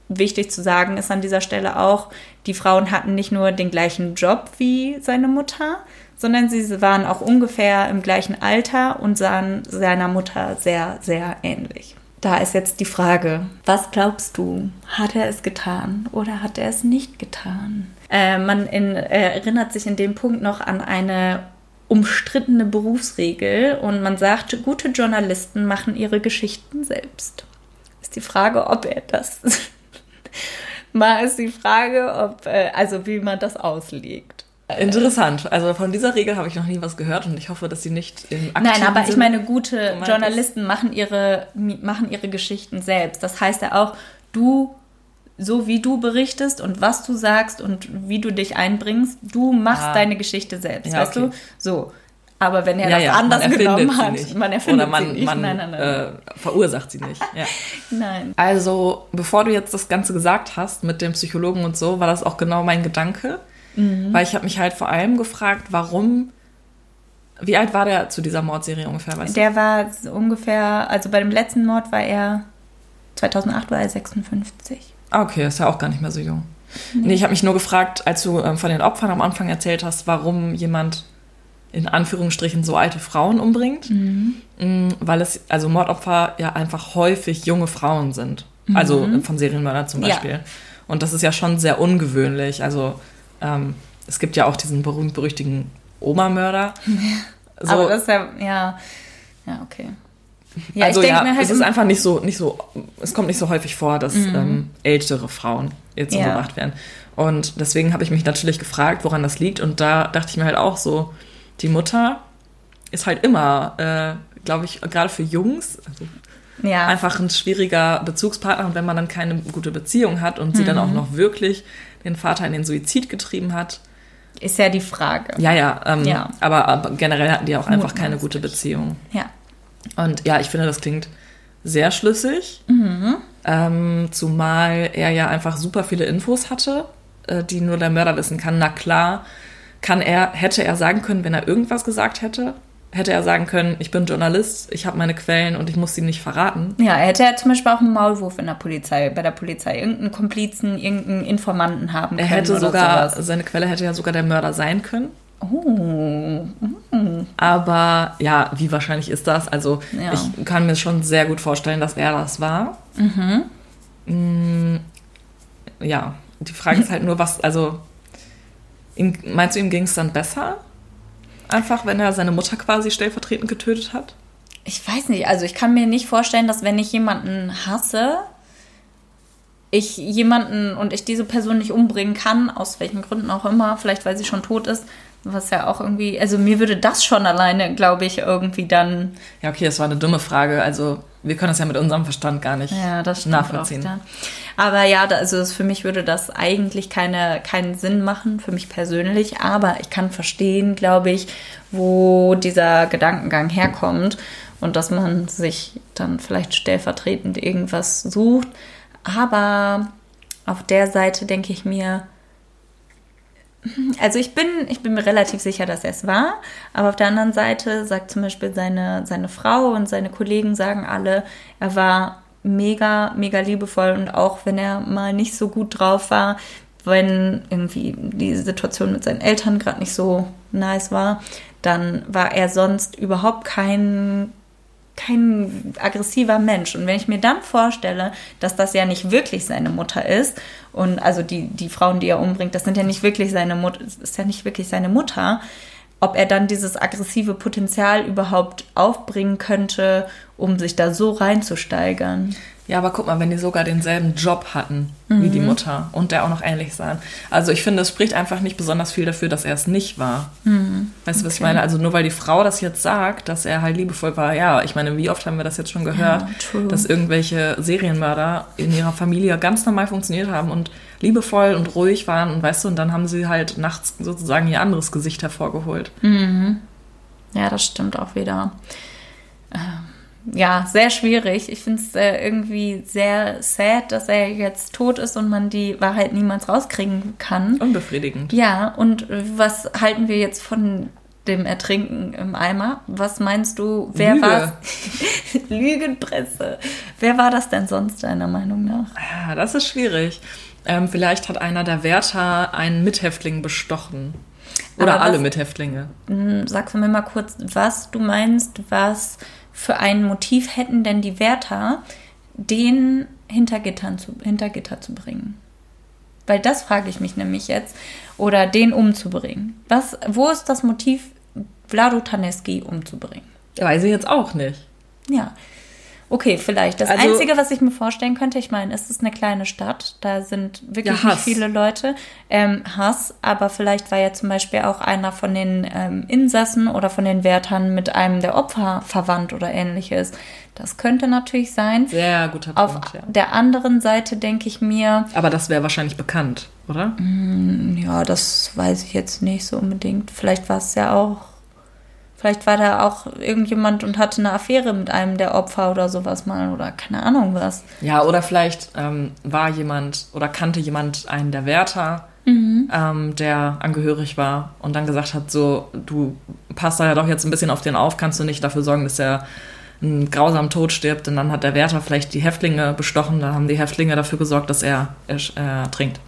wichtig zu sagen ist an dieser Stelle auch, die Frauen hatten nicht nur den gleichen Job wie seine Mutter, sondern sie waren auch ungefähr im gleichen Alter und sahen seiner Mutter sehr, sehr ähnlich. Da ist jetzt die Frage, was glaubst du? Hat er es getan oder hat er es nicht getan? Äh, man in, erinnert sich in dem Punkt noch an eine umstrittene Berufsregel und man sagt, gute Journalisten machen ihre Geschichten selbst. Ist die Frage, ob er das *laughs* Mal ist die Frage, ob, äh, also wie man das auslegt. Interessant. Also von dieser Regel habe ich noch nie was gehört und ich hoffe, dass sie nicht im aktiven Nein, aber ich meine, gute Journalisten machen ihre, machen ihre Geschichten selbst. Das heißt ja auch, du, so wie du berichtest und was du sagst und wie du dich einbringst, du machst ah. deine Geschichte selbst, ja, weißt okay. du? So. Aber wenn er ja, das ja, anders genommen hat, nicht. man erfindet Oder man, sie nicht. Man, nein, nein, nein. Äh, verursacht sie nicht. Ja. *laughs* nein. Also, bevor du jetzt das Ganze gesagt hast mit dem Psychologen und so, war das auch genau mein Gedanke. Mhm. Weil ich habe mich halt vor allem gefragt, warum. Wie alt war der zu dieser Mordserie ungefähr? Weißt der du? war ungefähr, also bei dem letzten Mord war er 2008 war er 56. Ah, okay, ist ja auch gar nicht mehr so jung. Nee, nee ich habe mich nur gefragt, als du ähm, von den Opfern am Anfang erzählt hast, warum jemand in Anführungsstrichen so alte Frauen umbringt, mhm. Mm, weil es, also Mordopfer ja einfach häufig junge Frauen sind. Mhm. Also von Serienmörder zum Beispiel. Ja. Und das ist ja schon sehr ungewöhnlich. Also ähm, es gibt ja auch diesen berühmt-berüchtigen Oma-Mörder. *laughs* So. Aber das ist ja, ja, ja, okay. Ja, also ja, halt es ist einfach nicht so, nicht so, es kommt nicht so häufig vor, dass mhm. ähm, ältere Frauen jetzt ja. umgebracht werden. Und deswegen habe ich mich natürlich gefragt, woran das liegt. Und da dachte ich mir halt auch so, die Mutter ist halt immer, äh, glaube ich, gerade für Jungs, also ja. einfach ein schwieriger Bezugspartner. Und wenn man dann keine gute Beziehung hat und mhm. sie dann auch mhm. noch wirklich den Vater in den Suizid getrieben hat. Ist ja die Frage. Ja, ja. Ähm, ja. Aber, aber, generell hatten die auch einfach keine gute Beziehung. Ja. Und ja, ich finde, das klingt sehr schlüssig. Mhm. Ähm, zumal er ja einfach super viele Infos hatte, äh, die nur der Mörder wissen kann. Na klar, kann er, hätte er sagen können, wenn er irgendwas gesagt hätte, hätte er sagen können, ich bin Journalist, ich habe meine Quellen und ich muss sie nicht verraten. Ja, er hätte ja zum Beispiel auch einen Maulwurf in der Polizei, bei der Polizei, irgendeinen Komplizen, irgendeinen Informanten haben können. Er hätte sogar, sowas. seine Quelle hätte ja sogar der Mörder sein können. Oh. Mm. Aber ja, wie wahrscheinlich ist das? Also ja. ich kann mir schon sehr gut vorstellen, dass er das war. Mhm. Mm, ja, die Frage ist halt nur, was, also Ihm, meinst du, ihm ging es dann besser? Einfach, wenn er seine Mutter quasi stellvertretend getötet hat? Ich weiß nicht. Also, ich kann mir nicht vorstellen, dass wenn ich jemanden hasse, ich jemanden und ich diese Person nicht umbringen kann, aus welchen Gründen auch immer, vielleicht weil sie schon tot ist, was ja auch irgendwie, also mir würde das schon alleine, glaube ich, irgendwie dann. Ja, okay, das war eine dumme Frage. Also wir können das ja mit unserem Verstand gar nicht ja, nachvollziehen. Auch, ja. Aber ja, also für mich würde das eigentlich keine, keinen Sinn machen, für mich persönlich. Aber ich kann verstehen, glaube ich, wo dieser Gedankengang herkommt und dass man sich dann vielleicht stellvertretend irgendwas sucht. Aber auf der Seite denke ich mir, also ich bin, ich bin mir relativ sicher, dass er es war, aber auf der anderen Seite sagt zum Beispiel seine, seine Frau und seine Kollegen sagen alle, er war mega, mega liebevoll und auch wenn er mal nicht so gut drauf war, wenn irgendwie die Situation mit seinen Eltern gerade nicht so nice war, dann war er sonst überhaupt kein kein aggressiver Mensch. Und wenn ich mir dann vorstelle, dass das ja nicht wirklich seine Mutter ist, und also die, die Frauen, die er umbringt, das sind ja nicht wirklich seine Mutter, ist ja nicht wirklich seine Mutter, ob er dann dieses aggressive Potenzial überhaupt aufbringen könnte, um sich da so reinzusteigern. Ja, aber guck mal, wenn die sogar denselben Job hatten wie die Mutter und der auch noch ähnlich sahen. Also ich finde, es spricht einfach nicht besonders viel dafür, dass er es nicht war. Weißt du, was ich meine? Also nur weil die Frau das jetzt sagt, dass er halt liebevoll war, ja, ich meine, wie oft haben wir das jetzt schon gehört, Ja, dass irgendwelche Serienmörder in ihrer Familie ganz normal funktioniert haben und liebevoll und ruhig waren und weißt du, und dann haben sie halt nachts sozusagen ihr anderes Gesicht hervorgeholt. Ja, das stimmt auch wieder. Ja, sehr schwierig. Ich finde es äh, irgendwie sehr sad, dass er jetzt tot ist und man die Wahrheit niemals rauskriegen kann. Unbefriedigend. Ja, und was halten wir jetzt von dem Ertrinken im Eimer? Was meinst du, wer war *laughs* Lügenpresse. Wer war das denn sonst deiner Meinung nach? Ja, das ist schwierig. Ähm, vielleicht hat einer der Wärter einen Mithäftling bestochen. Oder Aber alle was- Mithäftlinge. Hm, Sagst du mir mal kurz, was du meinst, was für ein Motiv hätten denn die Wärter, den hinter, Gittern zu, hinter Gitter zu bringen? Weil das frage ich mich nämlich jetzt. Oder den umzubringen. Was, wo ist das Motiv, Vlado Taneski umzubringen? Weiß ich jetzt auch nicht. Ja. Okay, vielleicht. Das Also- Einzige, was ich mir vorstellen könnte, ich meine, es ist eine kleine Stadt, da sind wirklich Ja, viele Leute. Ähm, Hass, aber vielleicht war ja zum Beispiel auch einer von den ähm, Insassen oder von den Wärtern mit einem der Opfer verwandt oder ähnliches. Das könnte natürlich sein. Sehr guter Auf Punkt, ja. der anderen Seite denke ich mir, Aber das wäre wahrscheinlich bekannt, oder? ja, das weiß ich jetzt nicht so unbedingt. Vielleicht war es ja auch, vielleicht war da auch irgendjemand und hatte eine Affäre mit einem der Opfer oder sowas mal oder keine Ahnung was. Ja, oder vielleicht ähm, war jemand oder kannte jemand einen der Wärter, ähm, der angehörig war und dann gesagt hat, so, du passt da ja doch jetzt ein bisschen auf den auf, kannst du nicht dafür sorgen, dass er einen grausamen Tod stirbt und dann hat der Wärter vielleicht die Häftlinge bestochen, dann haben die Häftlinge dafür gesorgt, dass er, er äh, trinkt.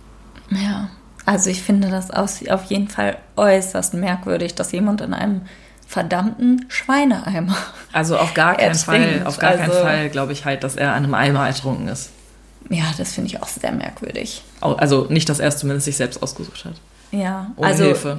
Ja, also ich finde das auf jeden Fall äußerst merkwürdig, dass jemand in einem verdammten Schweineeimer. Also auf gar *laughs* keinen Fall, auf gar keinen also- Fall glaube ich halt, dass er an einem Eimer ertrunken ist. Ja, das finde ich auch sehr merkwürdig. Also nicht, dass er es zumindest sich selbst ausgesucht hat. Ja, Ohne also Hilfe.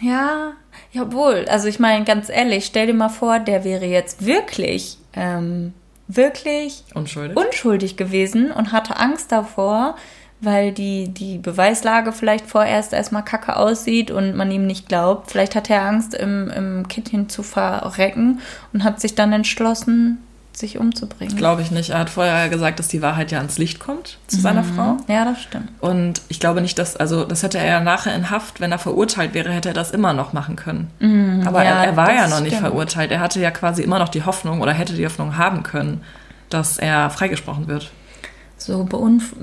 ja, jawohl. Also ich meine ganz ehrlich, stell dir mal vor, der wäre jetzt wirklich, ähm, wirklich Unschuldig. unschuldig gewesen und hatte Angst davor, weil die, die Beweislage vielleicht vorerst erstmal kacke aussieht und man ihm nicht glaubt. Vielleicht hat er Angst, im, im Kittchen zu verrecken und hat sich dann entschlossen, sich umzubringen. Glaube ich nicht. Er hat vorher gesagt, dass die Wahrheit ja ans Licht kommt zu seiner Frau. Ja, das stimmt. Und ich glaube nicht, dass, also das hätte er ja nachher in Haft, wenn er verurteilt wäre, hätte er das immer noch machen können. Aber Mhm. ja, er, er war ja noch nicht stimmt. verurteilt. Er hatte ja quasi immer noch die Hoffnung oder hätte die Hoffnung haben können, dass er freigesprochen wird. So, beunf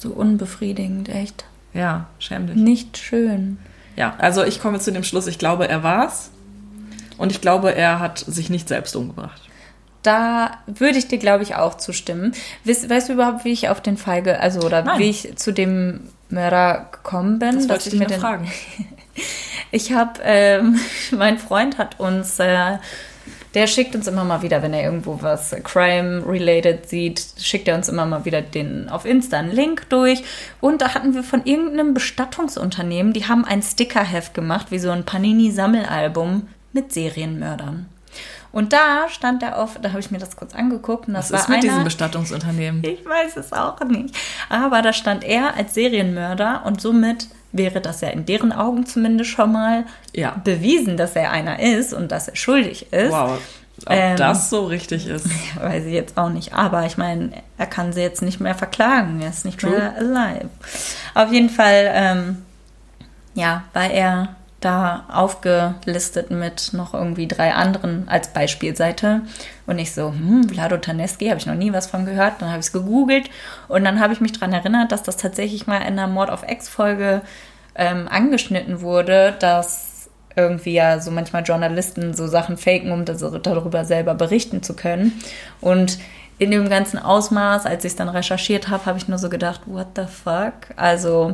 so unbefriedigend, echt. Ja, schämlich. Nicht schön. Ja, also ich komme zu dem Schluss, ich glaube, er war's. Und ich glaube, er hat sich nicht selbst umgebracht. Da würde ich dir, glaube ich, auch zustimmen. Weißt, weißt du überhaupt, wie ich auf den Fall, ge also oder Nein. wie ich zu dem Mörder gekommen bin? Das wollte ich mir den- fragen. *laughs* Ich habe, ähm, *laughs* mein Freund hat uns, äh, der schickt uns immer mal wieder, wenn er irgendwo was Crime-related sieht, schickt er uns immer mal wieder den auf Insta einen Link durch. Und da hatten wir von irgendeinem Bestattungsunternehmen, die haben ein Stickerheft gemacht, wie so ein Panini-Sammelalbum mit Serienmördern. Und da stand er auf, da habe ich mir das kurz angeguckt und das Was ist war mit diesem einer, Bestattungsunternehmen? *laughs* ich weiß es auch nicht. Aber da stand er als Serienmörder und somit wäre das ja in deren Augen zumindest schon mal Ja. bewiesen, dass er einer ist und dass er schuldig ist. Wow. Ob Ähm, das so richtig ist. *laughs* Weiß ich jetzt auch nicht. Aber ich meine, er kann sie jetzt nicht mehr verklagen. Er ist nicht True. mehr alive. Auf jeden Fall, ähm, ja, war er da aufgelistet mit noch irgendwie drei anderen als Beispielseite. Und ich so, hm, Vlado Taneski, habe ich noch nie was von gehört. Dann habe ich es gegoogelt und dann habe ich mich daran erinnert, dass das tatsächlich mal in einer Mord of X-Folge ähm, angeschnitten wurde, dass irgendwie ja so manchmal Journalisten so Sachen faken, um das, darüber selber berichten zu können. Und in dem ganzen Ausmaß, als ich es dann recherchiert habe, habe ich nur so gedacht, what the fuck? Also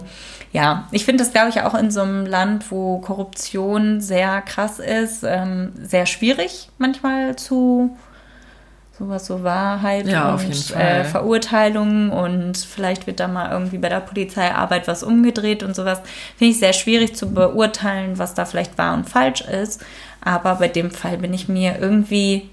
ja, ich finde das, glaube ich, auch in so einem Land, wo Korruption sehr krass ist, ähm, sehr schwierig manchmal zu sowas so Wahrheit Ja, und. Äh, Verurteilungen und vielleicht wird da mal irgendwie bei der Polizeiarbeit was umgedreht und sowas. Finde ich sehr schwierig zu beurteilen, was da vielleicht wahr und falsch ist. Aber bei dem Fall bin ich mir irgendwie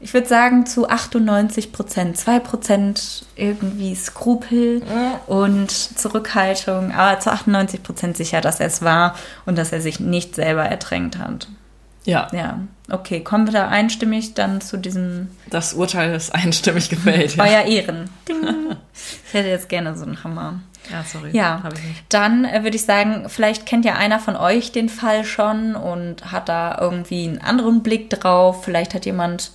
Ich würde sagen zu 98 Prozent. 2 Prozent irgendwie Skrupel und Zurückhaltung, aber zu 98 Prozent sicher, dass er es war und dass er sich nicht selber ertränkt hat. Ja, Ja, okay. Kommen wir da einstimmig dann zu diesem das Urteil ist einstimmig gefällt. Ja, Euer Ehren. *laughs* Ding. Ich hätte jetzt gerne so einen Hammer. ja sorry. Ja, Hab ich nicht. dann äh, würde ich sagen, vielleicht kennt ja einer von euch den Fall schon und hat da irgendwie einen anderen Blick drauf. Vielleicht hat jemand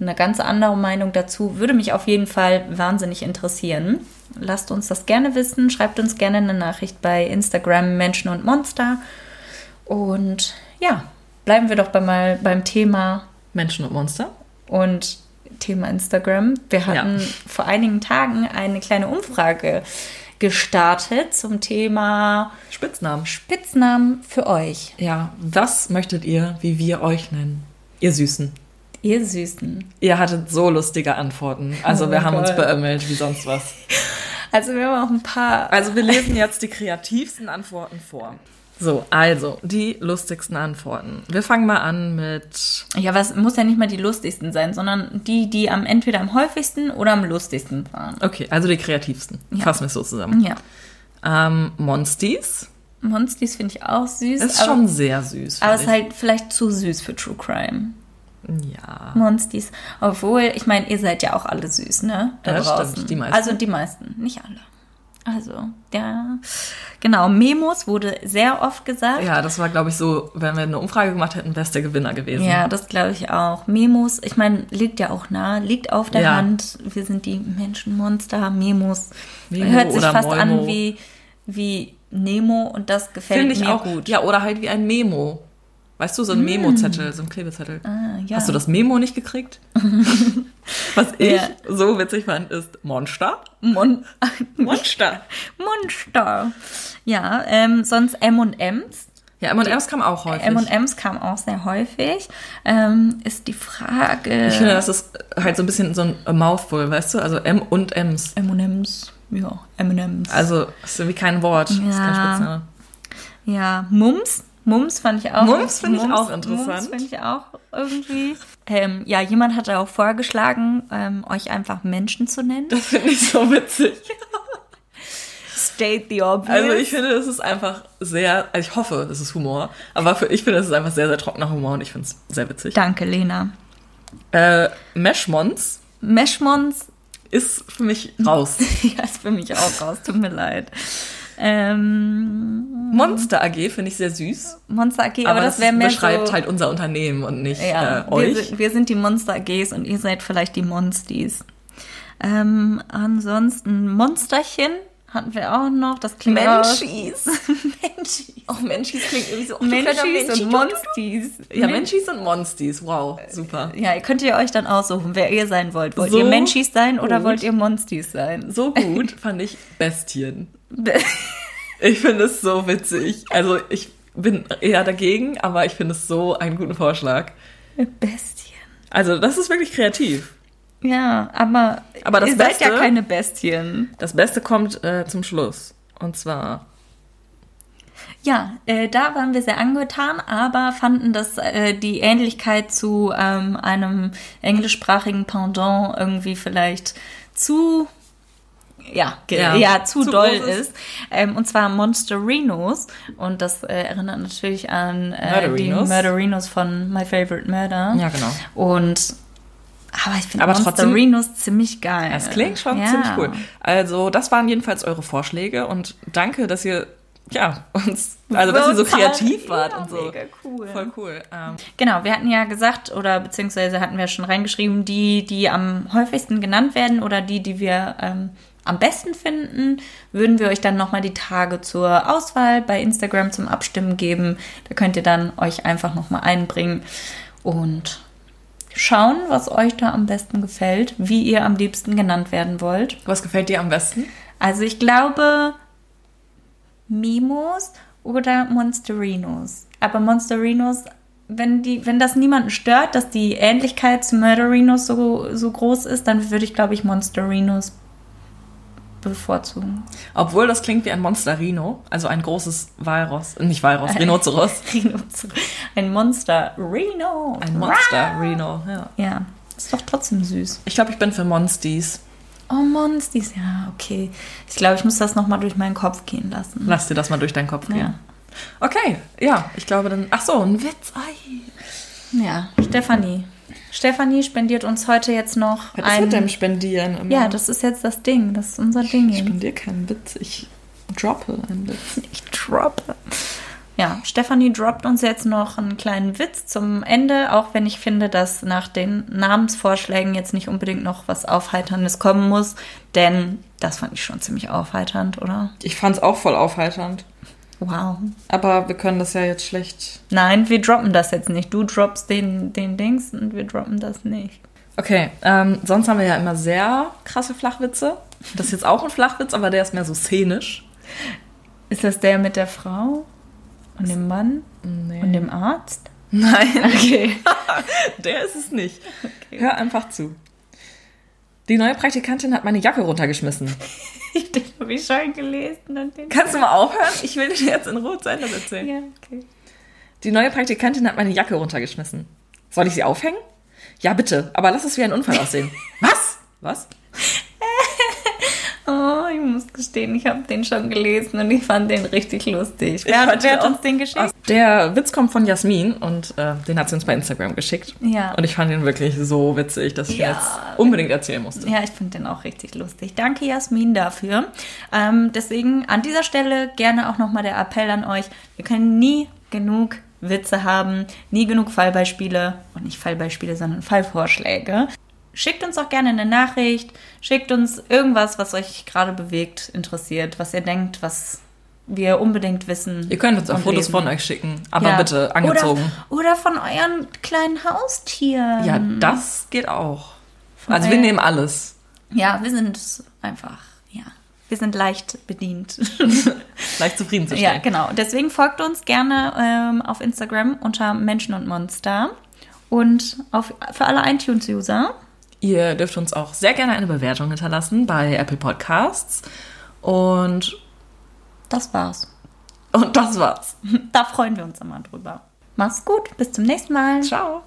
eine ganz andere Meinung dazu. Würde mich auf jeden Fall wahnsinnig interessieren. Lasst uns das gerne wissen. Schreibt uns gerne eine Nachricht bei Instagram Menschen und Monster. Und ja, bleiben wir doch bei mal beim Thema Menschen und Monster. und Thema Instagram. Wir hatten Ja. vor einigen Tagen eine kleine Umfrage gestartet zum Thema Spitznamen. Spitznamen für euch. Ja, was möchtet ihr, wie wir euch nennen? Ihr Süßen. Ihr Süßen. Ihr hattet so lustige Antworten. Also Oh wir haben uns Gott. beömmelt wie sonst was. *laughs* Also wir haben auch ein paar. Also wir lesen jetzt die kreativsten Antworten vor. So, also die lustigsten Antworten. Wir fangen mal an mit Ja, was muss ja nicht mal die lustigsten sein, sondern die, die am entweder am häufigsten oder am lustigsten waren. Okay, also die kreativsten. Ja. Fassen wir es so zusammen. Ja. Ähm, Monsties Monsties finde ich auch süß. ist aber, schon sehr süß. aber es ist halt vielleicht zu süß für True Crime. Ja. Monsties. Obwohl, ich meine, ihr seid ja auch alle süß, ne? Da Ja, das draußen. stimmt, die meisten. Also die meisten, nicht alle. Also, ja. Genau, Memos wurde sehr oft gesagt. Ja, das war, glaube ich, so, wenn wir eine Umfrage gemacht hätten, wäre es der Gewinner gewesen. Ja, das glaube ich auch. Memos, ich meine, liegt ja auch nah, liegt auf der Ja. Hand. Wir sind die Menschenmonster, Memos. Memo Hört sich fast Moimo. an wie, wie Nemo und das gefällt Finde ich mir auch gut. Ja, oder halt wie ein Memo. Weißt du, so ein Memo-Zettel, so ein Klebezettel. Ah, ja. Hast du das Memo nicht gekriegt? *laughs* Was ich Ja. so witzig fand, ist Monster. Mon *laughs* Monster. Monster. Ja, ähm, sonst M&M's. Ja, M&M's kam auch häufig. M&M's kam auch sehr häufig. Ähm, ist die Frage... ich finde, das ist halt so ein bisschen so ein Mouthful, weißt du? Also M und M's. M&M's. Ja, M&M's. Also, ist irgendwie kein Wort. Das ist kein Ja. Spitzname. Ja, Mums. Mums fand ich auch. Mums finde ich auch interessant. Mums finde ich auch irgendwie. Ähm, ja, jemand hatte auch vorgeschlagen, ähm, euch einfach Menschen zu nennen. Das finde ich so witzig. *laughs* State the obvious. Also ich finde, das ist einfach sehr, also ich hoffe, das ist Humor, aber für, ich finde, das ist einfach sehr, sehr trockener Humor und ich finde es sehr witzig. Danke, Lena. Äh, Meshmons Meshmons, ist für mich raus. *laughs* ja, ist für mich auch raus, tut mir leid. Ähm, Monster AG finde ich sehr süß, Monster AG, aber, aber, das wäre mehr beschreibt so, halt unser Unternehmen und nicht ja, äh, wir, euch. sind, wir sind die Monster AGs und ihr seid vielleicht die Monsties. Ähm, ansonsten Monsterchen hatten wir auch noch. Das klingt Menschis. *laughs* Menschis. Auch Menschis klingt irgendwie so. Menschis und Monsties. Ja, Menschis und Monsties. Wow, super. Ja, ihr könnt ihr euch dann aussuchen, wer ihr sein wollt. Wollt So ihr Menschis sein oder gut. wollt ihr Monsties sein? So gut fand ich Bestien. *laughs* Ich finde es so witzig. Also ich bin eher dagegen, aber ich finde es so einen guten Vorschlag. Bestien. Also das ist wirklich kreativ. Ja, aber, Aber das ihr seid ja Beste- keine Bestien. Das Beste kommt äh, zum Schluss. Und zwar Ja, äh, da waren wir sehr angetan, aber fanden, dass äh, die Ähnlichkeit zu ähm, einem englischsprachigen Pendant irgendwie vielleicht zu ja, Ja, *laughs* ja, zu, zu doll ist. ist. Ähm, und zwar Monsterinos. Und das äh, erinnert natürlich an äh, die Murderinos. Von My Favorite Murder. Ja, genau. Und aber ich finde Monsterinos ziemlich geil. Das klingt schon Ja. ziemlich cool. Also, das waren jedenfalls eure Vorschläge und danke, dass ihr ja uns, also dass ihr so kreativ wart ja, und so. Mega cool. Voll cool. Ähm, Genau, wir hatten ja gesagt, oder beziehungsweise hatten wir schon reingeschrieben, die, die am häufigsten genannt werden oder die, die wir ähm, am besten finden, würden wir euch dann nochmal die Tage zur Auswahl bei Instagram zum Abstimmen geben. Da könnt ihr dann euch einfach nochmal einbringen und schauen, was euch da am besten gefällt, wie ihr am liebsten genannt werden wollt. was gefällt dir am besten? Also ich glaube Mimos oder Monsterinos. Aber Monsterinos, wenn die, wenn das niemanden stört, dass die Ähnlichkeit zu Murderinos so, so groß ist, dann würde ich, glaube ich, Monsterinos bevorzugen. Obwohl das klingt wie ein Monsterino, also ein großes Walross, äh, nicht Walross, Rhinoceros. *laughs* Rhinocer- Ein Monster Rhino. Ein Monster Rhino, ja. Ja. ist doch trotzdem süß. Ich glaube, ich bin für Monsties. Oh, Monsties, ja, okay. Ich glaube, ich muss das nochmal durch meinen Kopf gehen lassen. Lass dir das mal durch deinen Kopf gehen. Ja. Okay, ja, ich glaube dann. Ach so, ein Witz. Ei. Ja, Stefanie. Stefanie spendiert uns heute jetzt noch Was ist ein. mit dem Spendieren immer? ja, das ist jetzt das Ding. Das ist unser Ding. Ich spendiere keinen Witz, ich droppe einen Witz. *laughs* Ich droppe. Ja, Stefanie droppt uns jetzt noch einen kleinen Witz zum Ende, auch wenn ich finde, dass nach den Namensvorschlägen jetzt nicht unbedingt noch was Aufheiterndes kommen muss, denn das fand ich schon ziemlich aufheiternd, oder? Ich fand es auch voll aufheiternd. Wow. Aber wir können das ja jetzt schlecht. Nein, wir droppen das jetzt nicht. Du droppst den, den Dings und wir droppen das nicht. Okay, ähm, sonst haben wir ja immer sehr krasse Flachwitze. Das ist jetzt auch ein Flachwitz, aber der ist mehr so szenisch. Ist das der mit der Frau und dem Mann Nee. und dem Arzt? Nein, Okay. *laughs* der ist es nicht. Hör einfach zu. Die neue Praktikantin hat meine Jacke runtergeschmissen. *laughs* den habe ich schon gelesen. Und den Kannst du mal aufhören? Ich will dir jetzt in Ruhe zu Ende erzählen. ja, okay. Die neue Praktikantin hat meine Jacke runtergeschmissen. Soll ich sie aufhängen? Ja, bitte, aber lass es wie ein Unfall aussehen. *laughs* Was? Was? Oh, ich muss gestehen, ich habe den schon gelesen und ich fand den richtig lustig. Wer, hat- wer hat uns den geschickt? Der Witz kommt von Jasmin und äh, den hat sie uns bei Instagram geschickt. Ja. Und ich fand ihn wirklich so witzig, dass ich ihn Ja. jetzt unbedingt erzählen musste. Ja, ich finde den auch richtig lustig. Danke, Jasmin, dafür. Ähm, deswegen an dieser Stelle gerne auch nochmal der Appell an euch. Wir können nie genug Witze haben, nie genug Fallbeispiele und nicht Fallbeispiele, sondern Fallvorschläge. Schickt uns auch gerne eine Nachricht, schickt uns irgendwas, was euch gerade bewegt, interessiert, was ihr denkt, was wir unbedingt wissen. Ihr könnt uns auch Fotos lesen. von euch schicken, aber Ja. bitte angezogen. Oder, oder von euren kleinen Haustieren. ja, das geht auch. Also euer- wir nehmen alles. Ja, wir sind einfach, ja, wir sind leicht bedient. *laughs* Leicht ja, zufriedenzustellen. genau. Deswegen folgt uns gerne ähm, auf Instagram unter Menschen und Monster und auf, für alle iTunes-User. Ihr dürft uns auch sehr gerne eine Bewertung hinterlassen bei Apple Podcasts. Und, Das war's. und das war's. Da freuen wir uns immer drüber. Mach's gut, bis zum nächsten Mal. Ciao.